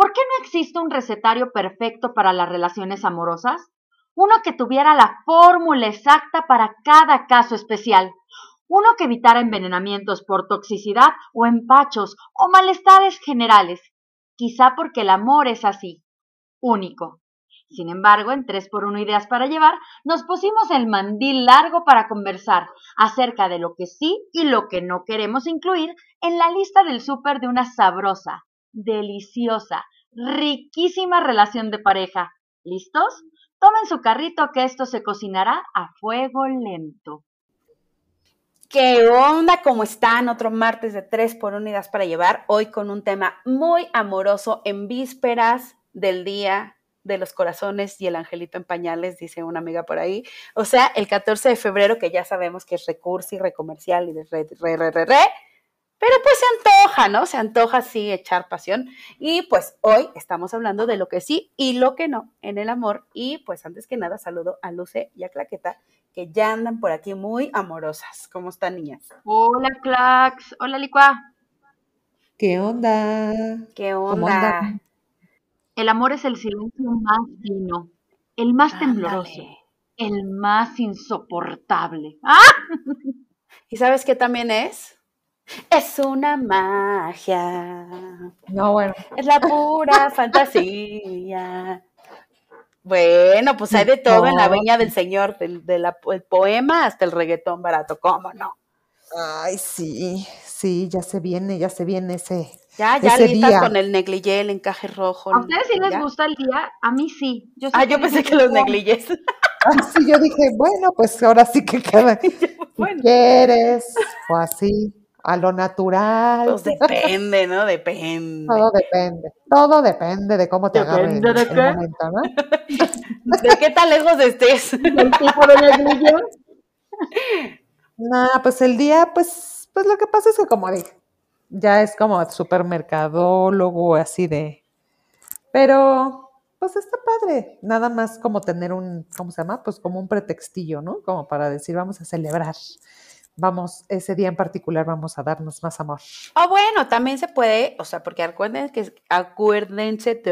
¿Por qué no existe un recetario perfecto para las relaciones amorosas? Uno que tuviera la fórmula exacta para cada caso especial. Uno que evitara envenenamientos por toxicidad o empachos o malestares generales. Quizá porque el amor es así, único. Sin embargo, en 3x1 Ideas para Llevar, nos pusimos el mandil largo para conversar acerca de lo que sí y lo que no queremos incluir en la lista del súper de una sabrosa, deliciosa, riquísima relación de pareja. ¿Listos? Tomen su carrito que esto se cocinará a fuego lento. ¿Qué onda? ¿Cómo están? Otro martes de 3 por unidades para llevar. Hoy con un tema muy amoroso en vísperas del día de los corazones y el angelito en pañales, dice una amiga por ahí. O sea, el 14 de febrero, que ya sabemos que es recurso y recomercial y de re, re, re, re, re pero pues se antoja, ¿no? Se antoja sí echar pasión. Y pues hoy estamos hablando de lo que sí y lo que no en el amor. Y pues antes que nada saludo a Luce y a Claqueta, que ya andan por aquí muy amorosas. ¿Cómo están, niñas? Hola, Clax. Hola, Licua. ¿Qué onda? ¿Qué onda? El amor es el silencio más fino, el más tembloroso, el más insoportable. ¡Ah! ¿Y sabes qué también es? Es una magia. No, bueno. Es la pura fantasía. Bueno, pues hay de todo en la veña del Señor, del, poema hasta el reggaetón barato, ¿cómo no? Ay, sí, sí, ya se viene, ya se viene ese. Ya, ya listas con el negligé, el encaje rojo. ¿A ustedes sí les gusta el día? A mí sí. Yo ah, yo pensé que los negligés. Ah, sí, yo dije, bueno, pues ahora sí que cada. bueno. ¿Quieres? O así a lo natural. Pues depende, ¿no? Depende. Todo depende. Todo depende de cómo te agarre el, momento, ¿no? ¿De qué tan lejos estés? ¿El tipo de No, pues el día, pues, pues lo que pasa es que como dije, ya es como supermercadólogo, así de. Pero, pues está padre. Nada más como tener un, ¿cómo se llama? Pues como un pretextillo, ¿no? Como para decir, vamos a celebrar vamos, ese día en particular vamos a darnos más amor. Ah, bueno, también se puede, o sea, porque acuérdense que, acuérdense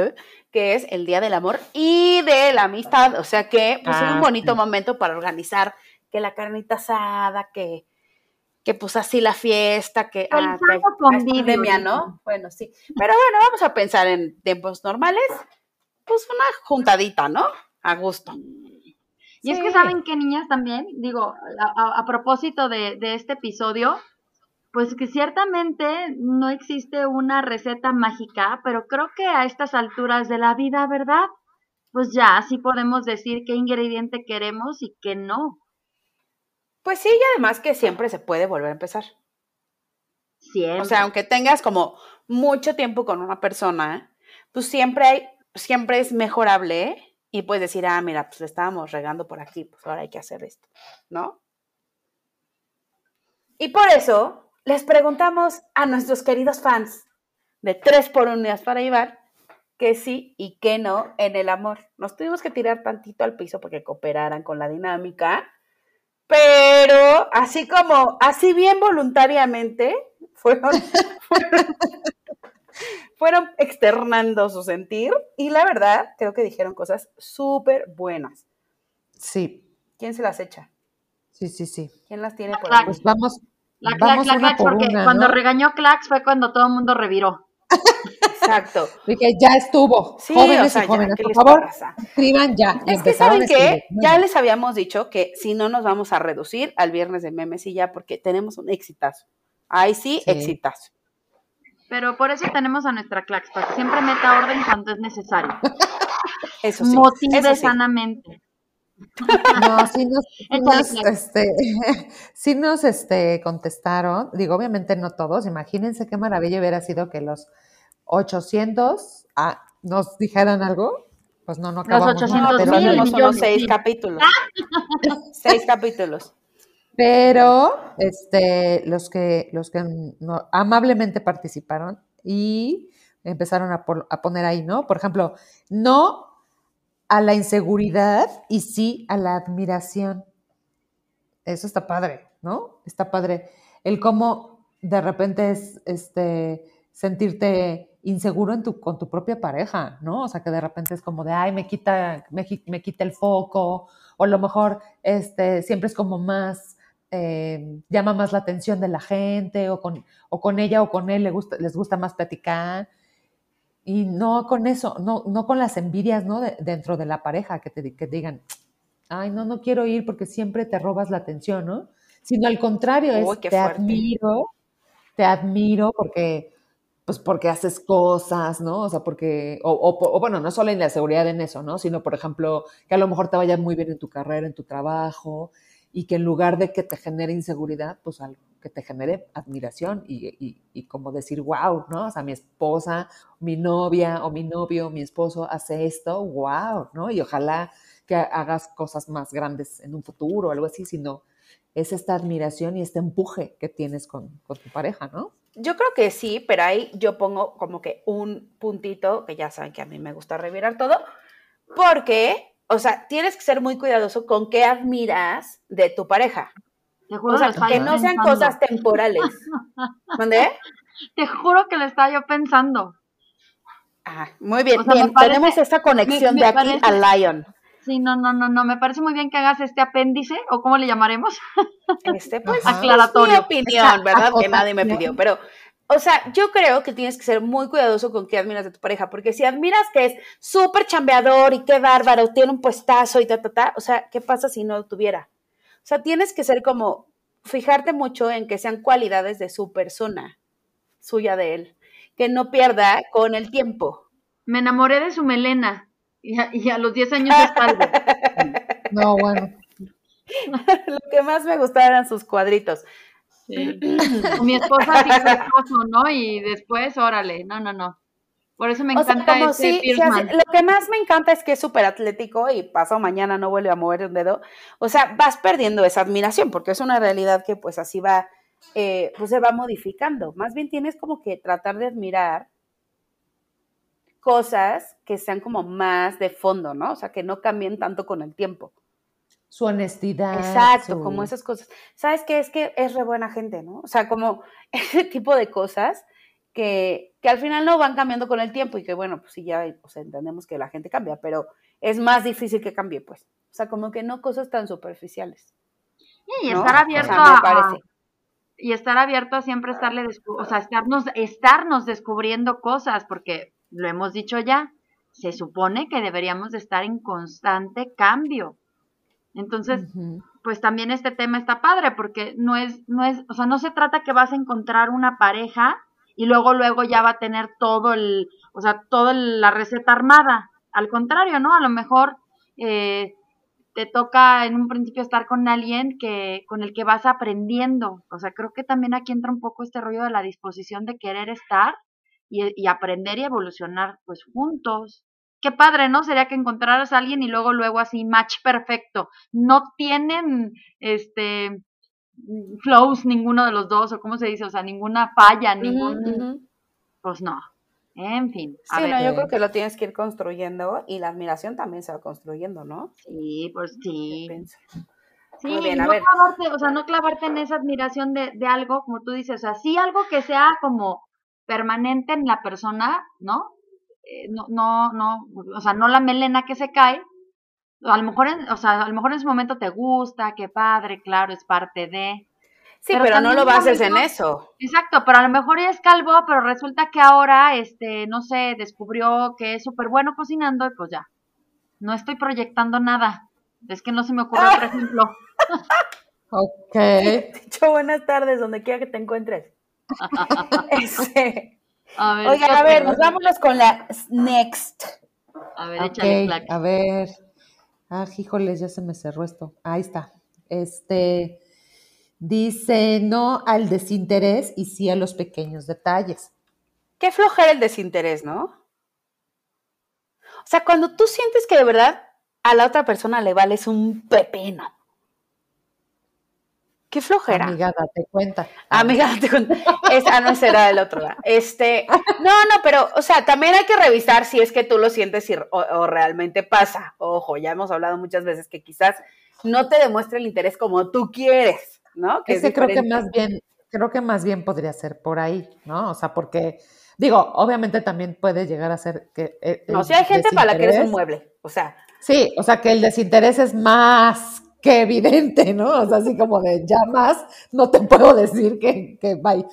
que es el Día del Amor y de la Amistad, o sea que pues, es un ah, bonito momento para organizar que la carnita asada, que, que pues así la fiesta, que, ah, pandemia, ¿no? Bueno, sí. Pero bueno, vamos a pensar en tiempos normales, pues una juntadita, ¿no? A gusto. Y es que saben que niñas también, digo, a, propósito de, de, este episodio, pues que ciertamente no existe una receta mágica, pero creo que a estas alturas de la vida, ¿verdad? Pues ya, sí podemos decir qué ingrediente queremos y qué no. Pues sí, y además que siempre se puede volver a empezar. Siempre. O sea, aunque tengas como mucho tiempo con una persona, pues siempre hay, siempre es mejorable, ¿eh? Y puedes decir, ah, mira, pues le estábamos regando por aquí, pues ahora hay que hacer esto, ¿no? Y por eso les preguntamos a nuestros queridos fans de tres por unidades para llevar que sí y que no en el amor. Nos tuvimos que tirar tantito al piso porque cooperaran con la dinámica, pero así como, así bien voluntariamente, fueron fueron externando su sentir y la verdad creo que dijeron cosas súper buenas. Sí. ¿Quién se las echa? Sí, sí, sí. ¿Quién las tiene por ahí? Pues vamos. La Clax, la Clax, porque cuando regañó Clax fue cuando todo el mundo reviró. Exacto. Dije, ya estuvo. Sí, jóvenes y jóvenes, por favor, escriban ya. Es que saben que ya les habíamos dicho que si no nos vamos a reducir al viernes de memes y ya, porque tenemos un exitazo. Ahí sí, sí. exitazo. Pero por eso tenemos a nuestra Clax, para que siempre meta orden cuando es necesario. Eso sí. Motive sanamente. No, sí nos, este, sí nos este, contestaron, digo, obviamente no todos, imagínense qué maravilla hubiera sido que los 800 ah, nos dijeran algo. Pues no, no acabamos. Los 800 No, mil pero tenemos millones, unos seis sí. capítulos. seis capítulos. Pero este, los que, los que no- amablemente participaron y empezaron a, poner ahí, ¿no? Por ejemplo, no a la inseguridad y sí a la admiración. Eso está padre, ¿no? Está padre. El cómo de repente es este, sentirte inseguro en tu, con tu propia pareja, ¿no? O sea, que de repente es como de, ay, me quita, me, me quita el foco, o a lo mejor este, siempre es como más, eh, llama más la atención de la gente, o con, o con ella o con él le gusta, les gusta más platicar. Y no con eso, no, no con las envidias, ¿no? De- dentro de la pareja, que te, que digan, ay, no, no quiero ir porque siempre te robas la atención, ¿no? Sino al contrario, es, Uy, te fuerte. admiro, te admiro porque, pues porque haces cosas, ¿no? O sea, porque, o, o- o bueno, no solo en la seguridad en eso, ¿no? Sino, por ejemplo, que a lo mejor te vaya muy bien en tu carrera, en tu trabajo, y que en lugar de que te genere inseguridad, pues algo que te genere admiración y, y- como decir, wow, ¿no? O sea, mi esposa, mi novia o mi novio, mi esposo hace esto, wow, ¿no? Y ojalá que hagas cosas más grandes en un futuro o algo así, sino es esta admiración y este empuje que tienes con, con tu pareja, ¿no? Yo creo que sí, pero ahí yo pongo como que un puntito, que ya saben que a mí me gusta revirar todo, porque, o sea, tienes que ser muy cuidadoso con qué admiras de tu pareja. Te juro O sea, que no sean pensando. cosas temporales. ¿Dónde? Te juro que lo estaba yo pensando. Ah, muy bien, O sea, me bien, parece- tenemos esta conexión me de aquí parece- a Lion. Sí, no, no, no, no. Me parece muy bien que hagas este apéndice, o cómo le llamaremos. Este, pues, Ajá. es mi Aclaratorio. opinión, ¿verdad? Que nadie me pidió, pero, o sea, yo creo que tienes que ser muy cuidadoso con qué admiras de tu pareja, porque si admiras que es súper chambeador y qué bárbaro, tiene un puestazo y ta, ta, ta, o sea, ¿qué pasa si no lo tuviera? O sea, tienes que ser como, fijarte mucho en que sean cualidades de su persona, suya de él, que no pierda con el tiempo. Me enamoré de su melena. Y a, y a los 10 años es calvo. No, bueno. Lo que más me gustaba eran sus cuadritos. Sí. Mi esposa sí fue esposo, ¿no? Y después, órale, no, no, no. Por eso me O sea, encanta como ese sí, sí Pierceman. hace- lo que más me encanta es que es súper atlético y pasado mañana no vuelve a mover un dedo. O sea, vas perdiendo esa admiración porque es una realidad que pues así va, eh, pues se va modificando. Más bien tienes como que tratar de admirar cosas que sean como más de fondo, ¿no? O sea, que no cambien tanto con el tiempo. Su honestidad. Exacto, su- como esas cosas. ¿Sabes qué? Es que es re buena gente, ¿no? O sea, como ese tipo de cosas que, que al final no van cambiando con el tiempo y que bueno, pues sí, ya o sea, entendemos que la gente cambia, pero es más difícil que cambie, pues. O sea, como que no cosas tan superficiales. Y ¿no? estar O abierto sea, me a, parece. y estar abierto a siempre estarle, o sea, estarnos, estarnos descubriendo cosas, porque lo hemos dicho ya, se supone que deberíamos de estar en constante cambio. Entonces, pues también este tema está padre, porque no es, no es, o sea, no se trata que vas a encontrar una pareja y luego, luego ya va a tener todo el, o sea, toda la receta armada. Al contrario, ¿no? A lo mejor eh, te toca en un principio estar con alguien que, con el que vas aprendiendo. O sea, creo que también aquí entra un poco este rollo de la disposición de querer estar y, y aprender y evolucionar, pues juntos. Qué padre, ¿no? Sería que encontraras a alguien y luego, luego así, match perfecto. No tienen, este, flows ninguno de los dos, o cómo se dice, o sea, ninguna falla, ningún, Ujú, ujú. pues no. En fin, a Sí, ver. no, yo creo que lo tienes que ir construyendo y la admiración también se va construyendo, ¿no? Sí, pues sí. Sí, Muy bien, a no ver. clavarte, o sea, no clavarte en esa admiración de, de algo, como tú dices, o sea, sí algo que sea como permanente en la persona, ¿no? Eh, no, no, no, o sea, no la melena que se cae, a lo mejor, en, o sea, a lo mejor en ese momento te gusta, qué padre, claro, es parte de, Sí, Pero pero, no lo bases en eso. Exacto, pero a lo mejor ya es calvo, pero resulta que ahora, este, no sé, descubrió que es súper bueno cocinando y pues ya. No estoy proyectando nada. Es que no se me ocurre otro ejemplo. Ok. Dicho buenas tardes, donde quiera que te encuentres. Este, A ver, Oigan, ¿qué a ver, otro? nos vámonos con la next. A ver, échale Ok, clack. a ver. Ah, híjoles, ya se me cerró esto. Ahí está. Este dice no al desinterés y sí a los pequeños detalles. Qué flojera el desinterés, ¿no? O sea, cuando tú sientes que de verdad a la otra persona le vales un pepino. Qué flojera. Amiga, date cuenta. Amiga, date cuenta. Esa no será del otro lado. Este, no, no, pero, o sea, también hay que revisar si es que tú lo sientes o, o, realmente pasa. Ojo, ya hemos hablado muchas veces que quizás no te demuestre el interés como tú quieres, ¿no? Que Ese creo que más bien, creo que más bien podría ser por ahí, ¿no? O sea, porque Digo, obviamente también puede llegar a ser que... Eh, no, si hay gente para la que eres un mueble, o sea. Sí, o sea que el desinterés es más que evidente, ¿no? O sea, así como de ya más, no te puedo decir que, que bye.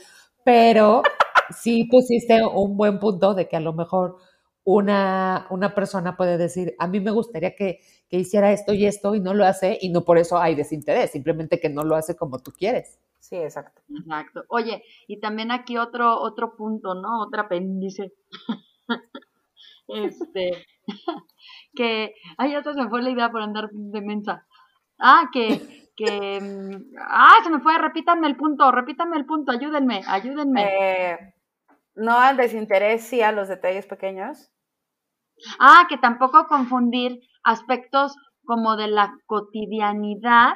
Pero sí pusiste un buen punto de que a lo mejor una, una persona puede decir, a mí me gustaría que, que hiciera esto y esto y no lo hace y no por eso hay desinterés, simplemente que no lo hace como tú quieres. Sí, exacto. Exacto. Oye, y también aquí otro, otro punto, ¿no? Otra apéndice. este, que, ay, ya se me fue la idea por andar de mensa. Ah, que, que, mm, ah, se me fue, repítanme el punto, repítanme el punto, ayúdenme, ayúdenme. Eh, no al desinterés, sí a los detalles pequeños. Ah, que tampoco confundir aspectos como de la cotidianidad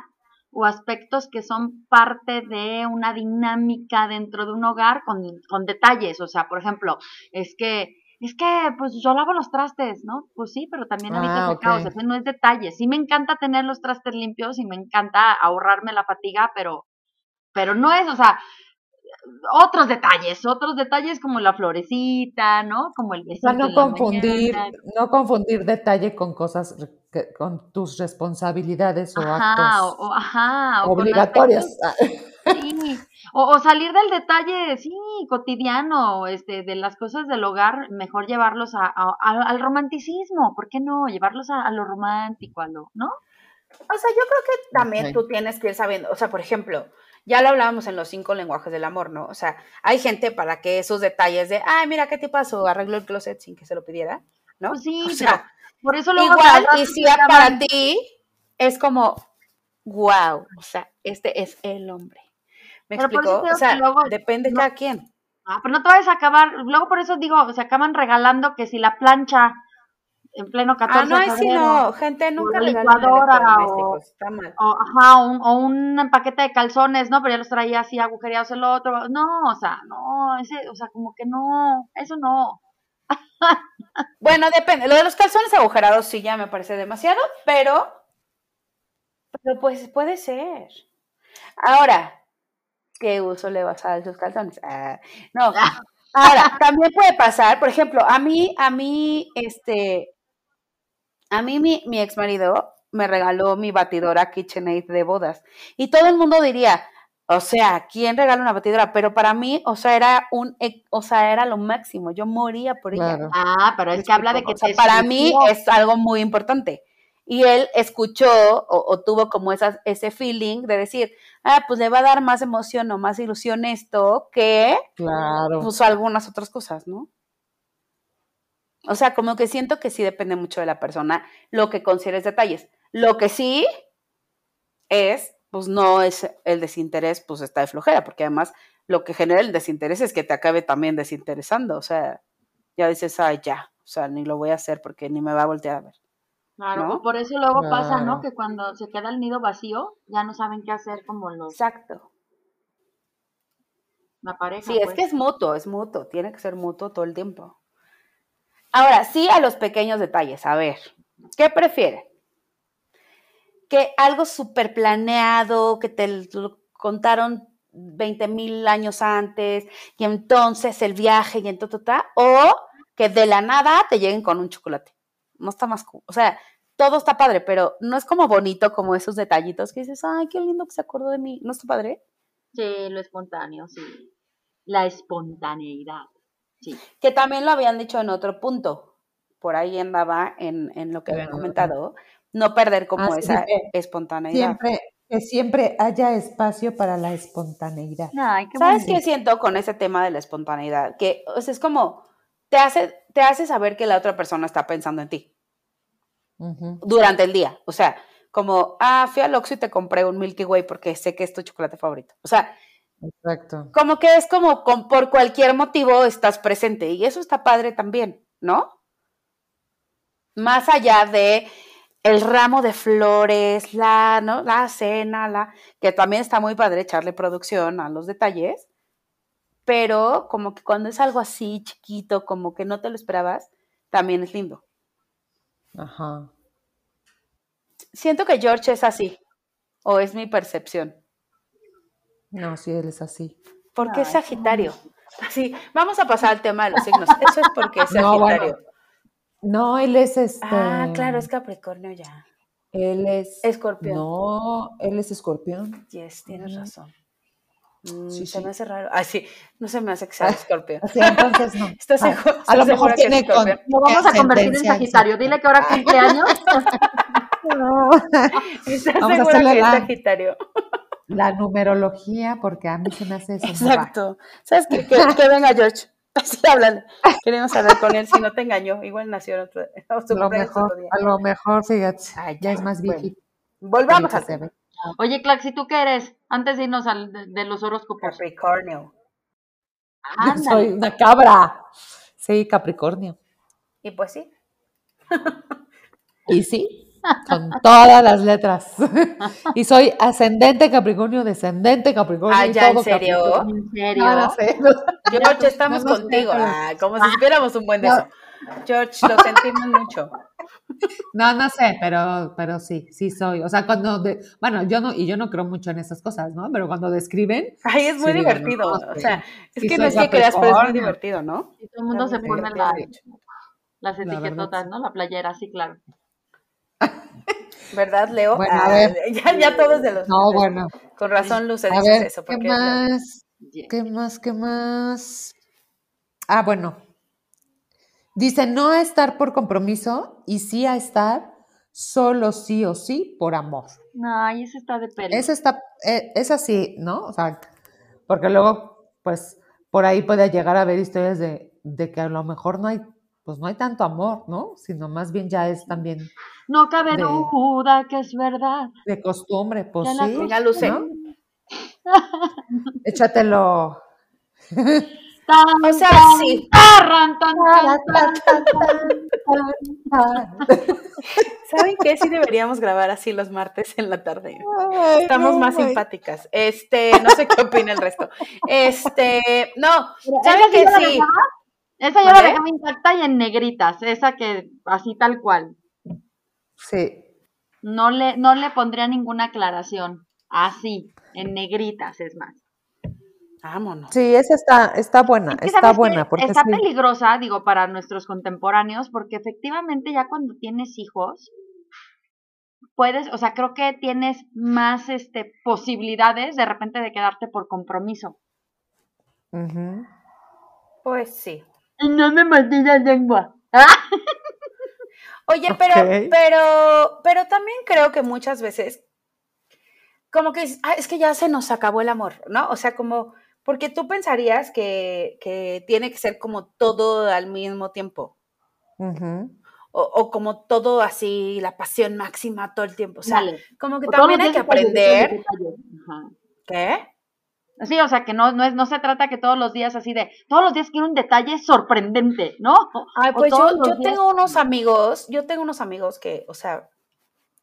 o aspectos que son parte de una dinámica dentro de un hogar con, con detalles. O sea, por ejemplo, es que es que pues yo lavo los trastes, ¿no? Pues sí, pero también ah, okay. caos, no es detalle. Sí me encanta tener los trastes limpios y me encanta ahorrarme la fatiga, pero pero no es, o sea, otros detalles, otros detalles como la florecita, ¿no? Como el besito. no confundir, no confundir detalle con cosas, con tus responsabilidades o actos o, ajá, obligatorios. sí, o, salir del detalle, sí, cotidiano, este, de las cosas del hogar, mejor llevarlos a, al romanticismo, ¿por qué no? Llevarlos a, lo romántico, a lo, ¿no? O sea, yo creo que también tú tienes que ir sabiendo, o sea, por ejemplo, ya lo hablábamos en los cinco lenguajes del amor, ¿no? O sea, hay gente para que esos detalles de, ay, mira, ¿qué te pasó? Arregló el closet sin que se lo pidiera, ¿no? Pues sí, o sea, por eso lo Igual, y si para ti es como, wow, o sea, este es el hombre. ¿Me explico? O sea, depende de cada quien. Ah, pero no te vayas a acabar, luego por eso digo, se acaban regalando que si la plancha en pleno 14 ah, no, de febrero. no, gente nunca licuadora o, está mal. O, ajá, un, o un paquete de calzones, ¿no? Pero ya los traía así agujereados el otro. No, o sea, no, ese, o sea, como que no, eso no. bueno, depende. Lo de los calzones agujerados sí ya me parece demasiado, pero, pero pues puede ser. Ahora, ¿qué uso le vas a dar esos calzones? Ah, no. Ahora, también puede pasar, por ejemplo, a mí, a mí, este, a mí mi, mi ex marido me regaló mi batidora KitchenAid de bodas. Y todo el mundo diría, o sea, ¿quién regala una batidora? Pero para mí, o sea, era un, o sea, era lo máximo. Yo moría por ella. Ah, pero es que habla de que para mí es algo muy importante. Y él escuchó o, tuvo como esas, ese feeling de decir, ah, pues le va a dar más emoción o más ilusión esto que claro. pues algunas otras cosas, ¿no? O sea, como que siento que sí depende mucho de la persona lo que consideres detalles. Lo que sí es, pues no es el desinterés, pues está de flojera, porque además lo que genera el desinterés es que te acabe también desinteresando. O sea, ya dices, ay, ya, o sea, ni lo voy a hacer porque ni me va a voltear a ver. Claro, por eso luego pasa, ¿no? Que cuando se queda el nido vacío, ya no saben qué hacer como los... Exacto. La pareja. Sí, es pues. que es mutuo, es mutuo, tiene que ser mutuo todo el tiempo. Ahora, sí a los pequeños detalles. A ver, ¿qué prefiere? Que algo súper planeado, que te lo contaron 20 mil años antes, y entonces el viaje y entonces, o que de la nada te lleguen con un chocolate. No está más, o sea, todo está padre, pero no es como bonito como esos detallitos que dices, ay, qué lindo que se acordó de mí. ¿No está padre? Sí, lo espontáneo, sí. La espontaneidad. Que también lo habían dicho en otro punto. Por ahí andaba en, en lo que habían comentado. No perder como ah, esa espontaneidad. Siempre, que siempre haya espacio para la espontaneidad. ¿Sabes qué siento con ese tema de la espontaneidad? Que es como, te hace, te hace saber que la otra persona está pensando en ti durante el día. O sea, como, ah, fui al Oxxo y te compré un Milky Way porque sé que es tu chocolate favorito. O sea, Exacto. Como que es como por cualquier motivo estás presente y eso está padre también, ¿no? más allá de el ramo de flores, la, ¿no? la cena, la, que también está muy padre echarle producción a los detalles, pero como que cuando es algo así chiquito, como que no te lo esperabas, también es lindo. Ajá. Siento que George es así, o es mi percepción. No, sí, él es así. Porque es Sagitario. Así, vamos a pasar al tema de los signos. Eso es porque es No, bueno. Sagitario. No, él es este. Ah, claro, es Capricornio ya. Él es. Escorpión. No, él es escorpión. Yes, tienes razón. Mm, Sí, se sí. me hace raro. Ah, sí, no se me hace que sea Ah, Escorpio. Así, entonces no. ¿Estás Ah, seguro- a lo mejor tiene con. Lo vamos a convertir en Sagitario. Dile que ahora cumple años. No. ¿Estás Vamos a segura hacerle que es Sagitario? La numerología, porque a mí se me hace eso. Exacto. ¿Sabes qué? Que, que venga George. Así hablan. Queremos hablar con él si no te engañó. Igual nació en otro, en su A lo cumpleaños mejor, otro día. a lo mejor, fíjate, Ay, ya es más bueno. viejito. Volvamos. Oye, Clax, ¿y tú qué eres? Antes de irnos al, de, de los horóscopos. Capricornio. Yo Ándale. soy una cabra. Sí, Capricornio. Y pues sí. Y sí, con todas las letras. y soy ascendente Capricornio, descendente Capricornio. Ah, ¿ya, en serio? ¿En serio? No, no sé. George, estamos no sé, contigo. Ah, como si supiéramos un buen de No. eso. George, lo sentimos mucho. No, no sé, pero, pero sí, sí soy. O sea, cuando, de- bueno, yo no, y yo no creo mucho en esas cosas, ¿no? Pero cuando describen, Ay, es muy Sí, digo, divertido. no, o sea, es Sí, que no es que creas, pero es muy divertido, ¿no? Y todo el mundo se pone la- las etiquetotas. ¿no? La playera, sí, claro. ¿Verdad, Leo? Bueno, a Ah, ver. Ya, ya todos de los. no, bueno. Con razón, Luce, A dices ver, eso. ¿qué Porque más? ¿Qué más? ¿Qué más? Ah, bueno. Dice no a estar por compromiso y sí a estar solo sí o sí por amor. Ay, ese está de pelo. Esa está, eh, es así, ¿no? O sea, porque luego, pues, por ahí puede llegar a haber historias de, de que a lo mejor no hay, pues no hay tanto amor, ¿no? Sino más bien ya es también No cabe de- duda que es verdad. de costumbre, pues Ya la sí. Venga, Luce. ¿no? Échatelo. Tan, O sea, tan, sí. tarran, tan. ¿Saben qué? Sí deberíamos grabar así los martes en la tarde. Estamos más simpáticas. Este, no sé qué opina el resto. Este, no, ¿saben ¿Esa sí dejaba? Esa yo la dejaba intacta y en negritas. Esa que así tal cual. Sí. No le, no le pondría ninguna aclaración. Así, en negritas es más. Vámonos. Sí, esa está, está buena, Es que, está buena, porque está sí. peligrosa, digo, para nuestros contemporáneos, porque efectivamente ya cuando tienes hijos, puedes, o sea, creo que tienes más este, posibilidades de repente de quedarte por compromiso. Ujú. Pues sí. Y no me mordí la lengua. Oye, pero, pero, pero también creo que muchas veces, como que dices, "Ah, es que ya se nos acabó el amor, ¿no? O sea, como, porque tú pensarías que, que tiene que ser como todo al mismo tiempo, o, o como todo así, la pasión máxima todo el tiempo. O sea, Dale. como que O también hay que aprender. Ajá. ¿Qué? Sí, o sea, que no, no, es, no se trata que todos los días así de, todos los días quiero un detalle sorprendente, ¿no? Ay, pues yo, los yo días- tengo unos amigos, yo tengo unos amigos que, o sea,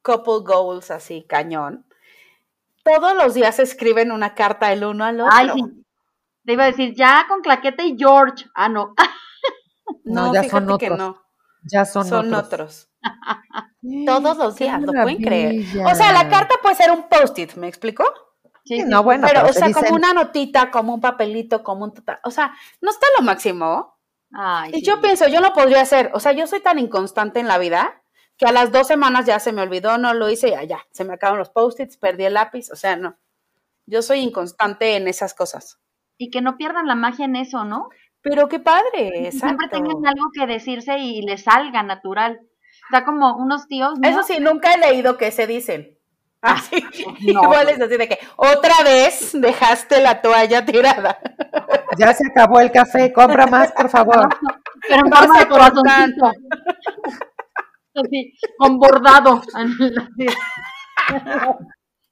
couple goals así, cañón. Todos los días escriben una carta el uno al otro. Ay, sí. Te iba a decir, ya con Claqueta y George. Ah, no. No, No, ya fíjate son que otros. no. Ya son, Son, otros. otros. Todos los días, ¿lo pueden creer? O sea, la carta puede ser un post-it, ¿me explico? Sí, no, bueno, pero, pero o sea, dicen- como una notita, como un papelito, como un... O sea, no está lo máximo. Ay, Y sí. yo pienso, yo no podría hacer, o sea, yo soy tan inconstante en la vida que a las dos semanas ya se me olvidó, no lo hice, ya, ya, se me acaban los post-its, perdí el lápiz, o sea, no. Yo soy inconstante en esas cosas. Y que no pierdan la magia en eso, ¿no? Pero qué padre, exacto. siempre tengan algo que decirse y les salga natural. Está como unos tíos, ¿no? Eso sí, nunca he leído que se dicen. Así, no. igual es así de que otra vez dejaste la toalla tirada. Ya se acabó el café, compra más, por favor. Pero en No forma de corazoncito. Así, con bordado.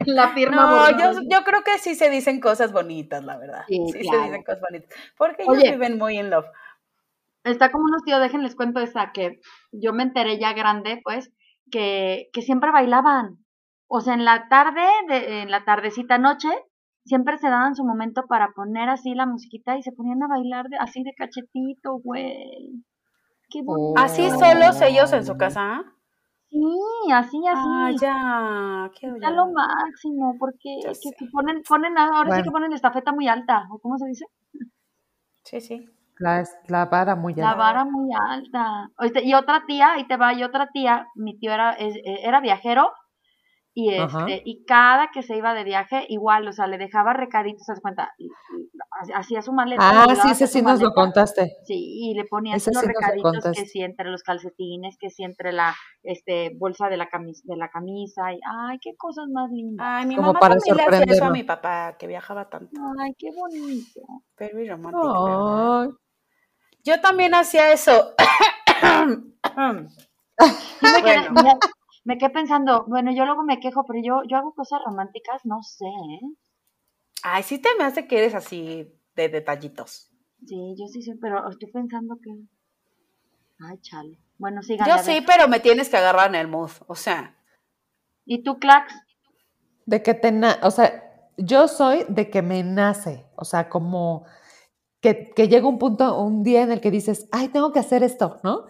La- firma No, yo, yo creo que sí se dicen cosas bonitas, la verdad. Sí, Sí, claro. se dicen cosas bonitas. Porque Oye. ellos viven muy en love. Está como unos tíos, déjenles cuento esta, que yo me enteré ya grande, pues, que, que siempre bailaban. O sea, en la tarde, de, en la tardecita noche, siempre se daban su momento para poner así la musiquita y se ponían a bailar de, así de cachetito, güey. Qué bonito. ¿Así solos ellos en su casa? Sí, así, así. Ah, ya. Qué Está lo máximo, porque que, que ponen, ponen, ahora sí que ponen estafeta muy alta, ¿o cómo se dice? Sí, sí. La, la vara muy La alta. vara muy alta. Oíste, Y otra tía, ahí te va, y otra tía, mi tío era, es- eh, era viajero, y Ajá. este, y cada que se iba de viaje, igual, o sea, le dejaba recaditos, ¿te das cuenta? Y- y ha- Hacía su maleta. Ah, sí, ese sí nos lo contaste. Sí, y le ponía los sí recaditos que si entre los calcetines, que si entre la este bolsa de la camisa, de la camisa, y ay, qué cosas más lindas. Ay, mi Como mamá para también le hacía eso a mi papá, que viajaba tanto. Ay, qué bonito. Very romantic, ¿verdad? Ay, Yo también hacía eso. Sí Bueno. Me- quedé pensando, bueno, yo luego me quejo, pero yo, yo hago cosas románticas, no sé, ¿eh? Ay, sí te me hace que eres así de detallitos. Sí, yo sí sé, pero estoy pensando que... Ay, chale. Bueno, sigan. Yo sí, pero me tienes que agarrar en el mood. O sea, ¿Y tú, Clax? De que te na- o sea, yo soy de que me nace, o sea, como que, que llega un punto, un día en el que dices, ay, tengo que hacer esto, ¿no?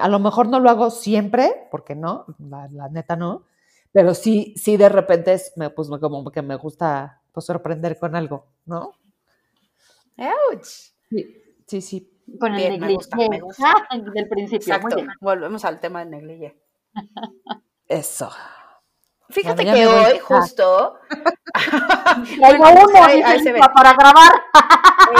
A lo mejor no lo hago siempre, porque no, la, la neta no, pero sí, sí de repente es, me, pues me- como que me gusta pues, sorprender con algo, ¿no? ouch. Sí, sí, sí. Con el Bien, me negligé. gusta, me gusta. Ah, del principio. Exacto. Muy bien. Volvemos al tema del negligé. Eso. Fíjate ya que hoy, justo. Traigo Bueno, uno, ahí- ahí se para grabar.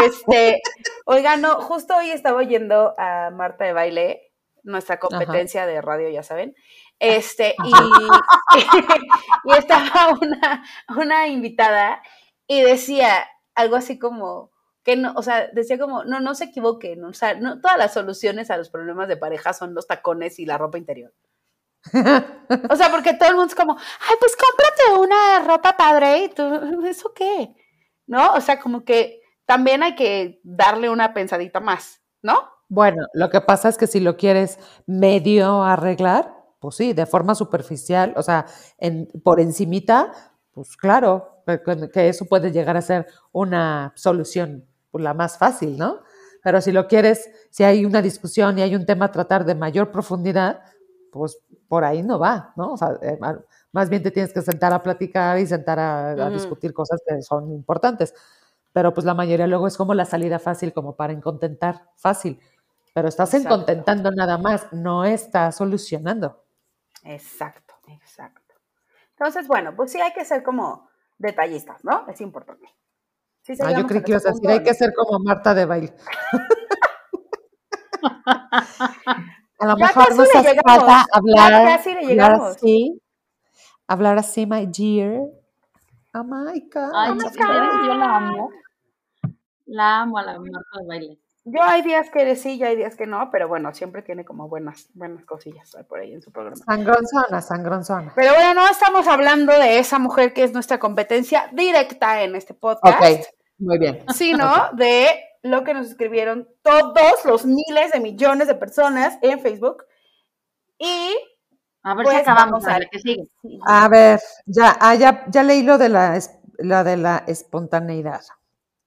Este, oigan, no, justo hoy estaba oyendo a Marta de Baile, nuestra competencia de radio, ya saben. Este, y, y estaba una, una invitada y decía algo así como que no, o sea, decía como, no, no se equivoquen, o sea, no todas las soluciones a los problemas de pareja son los tacones y la ropa interior. O sea, porque todo el mundo es como, ay, pues cómprate una ropa padre y tú, ¿eso qué? ¿No? O sea, como que también hay que darle una pensadita más, ¿no? Bueno, lo que pasa es que si lo quieres medio arreglar, pues sí, de forma superficial, o sea, en, por encimita, pues claro, que- eso puede llegar a ser una solución pues, la más fácil, ¿no? Pero si lo quieres, si hay una discusión y hay un tema a tratar de mayor profundidad, pues por ahí no va, ¿no? O sea, eh, más bien te tienes que sentar a platicar y sentar a, a discutir cosas que son importantes. Pero pues la mayoría luego es como la salida fácil, como para encontentar fácil. Pero estás Exacto. encontentando nada más, no estás solucionando. Exacto, exacto. Entonces, bueno, pues sí hay que ser como detallistas, ¿no? Es importante. ¿Sí Ah, yo creí que ibas a decir, hay que ser como Marta de baile. A lo Ya mejor nos hace falta ya hablar, casi le hablar así, hablar así, my dear. Oh my God. Ay, my sí, God. yo la amo. La amo a la Marta de baile. Yo hay días que sí y hay días que no, pero bueno, siempre tiene como buenas, buenas cosillas por ahí en su programa. Sangronzona, sangronzona. Pero bueno, no estamos hablando de esa mujer que es nuestra competencia directa en este podcast, Ok, muy bien. sino de lo que nos escribieron todos los miles de millones de personas en Facebook. Y A ver Pues si acabamos vamos a la que sigue. A ver, ya, ah, ya, ya leí lo de la, la de la espontaneidad.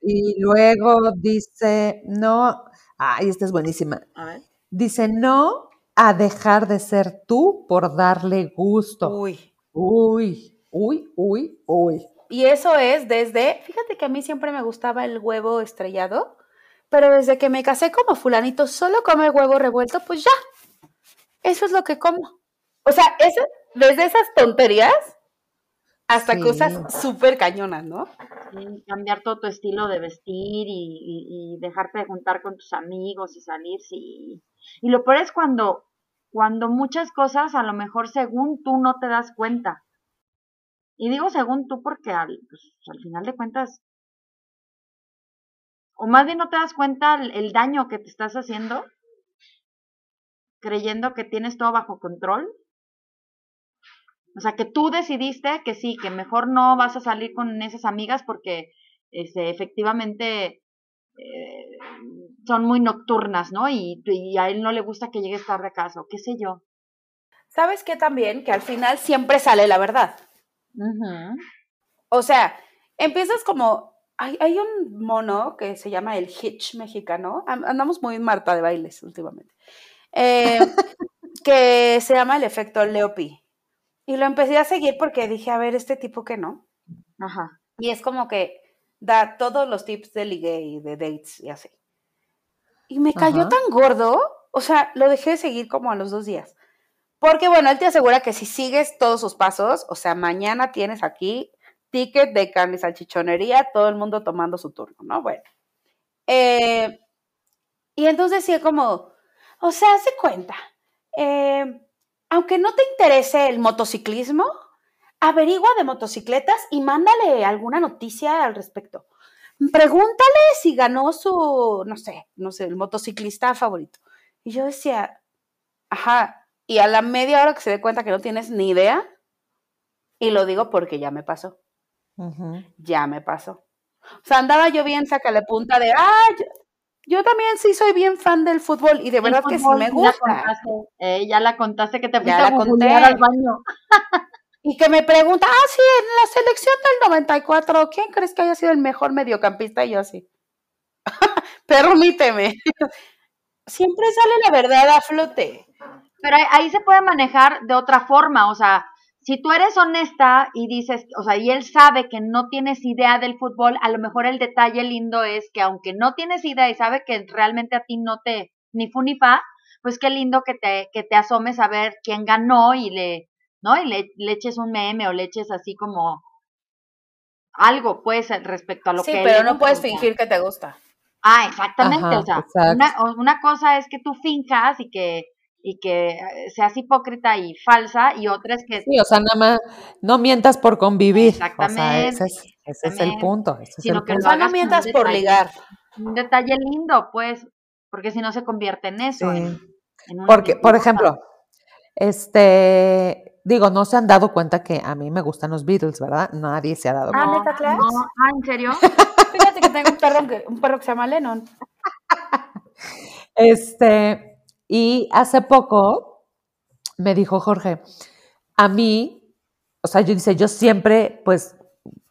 Y luego dice, no, ay, esta es buenísima. A ver. Dice, no a dejar de ser tú por darle gusto. uy, Uy, uy, uy, uy. Y eso es desde, fíjate que a mí siempre me gustaba el huevo estrellado, pero desde que me casé como fulanito solo come huevo revuelto, pues ya, eso es lo que como. O sea, eso, desde esas tonterías hasta Sí. cosas súper cañonas, ¿no? Sí, cambiar todo tu estilo de vestir y, y- y dejarte de juntar con tus amigos y salir, sí. Y lo peor es cuando, cuando muchas cosas a lo mejor según tú no te das cuenta. Y digo según tú porque al, pues, al final de cuentas, o más bien no te das cuenta el, el daño que te estás haciendo creyendo que tienes todo bajo control. O sea, que tú decidiste que sí, que mejor no vas a salir con esas amigas porque este, efectivamente eh, son muy nocturnas, ¿no? Y, y a él no le gusta que llegues tarde a casa, o qué sé yo. ¿Sabes qué también? Que al final siempre sale la verdad. O sea, empiezas como, hay, hay, un mono que se llama el Hitch mexicano, andamos muy Marta de bailes últimamente, eh, que se llama el efecto Leopi. Y lo empecé a seguir porque dije, a ver, este tipo que no. Ajá. Y es como que da todos los tips de ligue y de dates y así. Y me cayó tan gordo, o sea, lo dejé de seguir como a los dos días. Porque bueno, él te asegura que si sigues todos sus pasos, o sea, mañana tienes aquí ticket de carne y salchichonería, todo el mundo tomando su turno, ¿no? Bueno. Eh, y entonces sí, como, o sea, hace cuenta, eh, aunque no te interese el motociclismo, averigua de motocicletas y mándale alguna noticia al respecto. Pregúntale si ganó su, no sé, no sé, el motociclista favorito. Y yo decía, ajá, y a la media hora que se dé cuenta que no tienes ni idea, y lo digo porque ya me pasó. Ya me pasó. O sea, andaba yo bien, sácale punta de, ah, yo, también sí soy bien fan del fútbol y de verdad que sí me gusta. Eh, ya la contaste que te fuiste a conté. al baño. y que me pregunta, ah, sí, en la selección del 94, ¿quién crees que haya sido el mejor mediocampista? Y yo así, permíteme. Siempre sale la verdad a flote. Pero ahí se puede manejar de otra forma, o sea, si tú eres honesta y dices, o sea, y él sabe que no tienes idea del fútbol, a lo mejor el detalle lindo es que aunque no tienes idea y sabe que realmente a ti no te ni fu ni fa, pues qué lindo que te, que te asomes a ver quién ganó y le, ¿no? Y le, eches un meme o le eches así como algo, pues, respecto a lo que... Sí, pero no puedes fingir que te gusta. Ah, exactamente, o sea, una, una cosa es que tú fincas y que y que eh, seas hipócrita y falsa y otra es que... Sí, o sea, nada más no mientas por convivir. Exactamente. ese, es, el punto. Sino que no mientas por ligar. Un detalle lindo, pues, porque si no se convierte en eso. porque, por ejemplo, este, digo, no se han dado cuenta que a mí me gustan los Beatles, ¿verdad? Nadie se ha dado ah, cuenta. Ah, No, ah, ¿en serio? Fíjate que tengo un perro que, un perro que se llama Lennon. Este, y hace poco me dijo Jorge, a mí, o sea, yo dice, yo siempre, pues,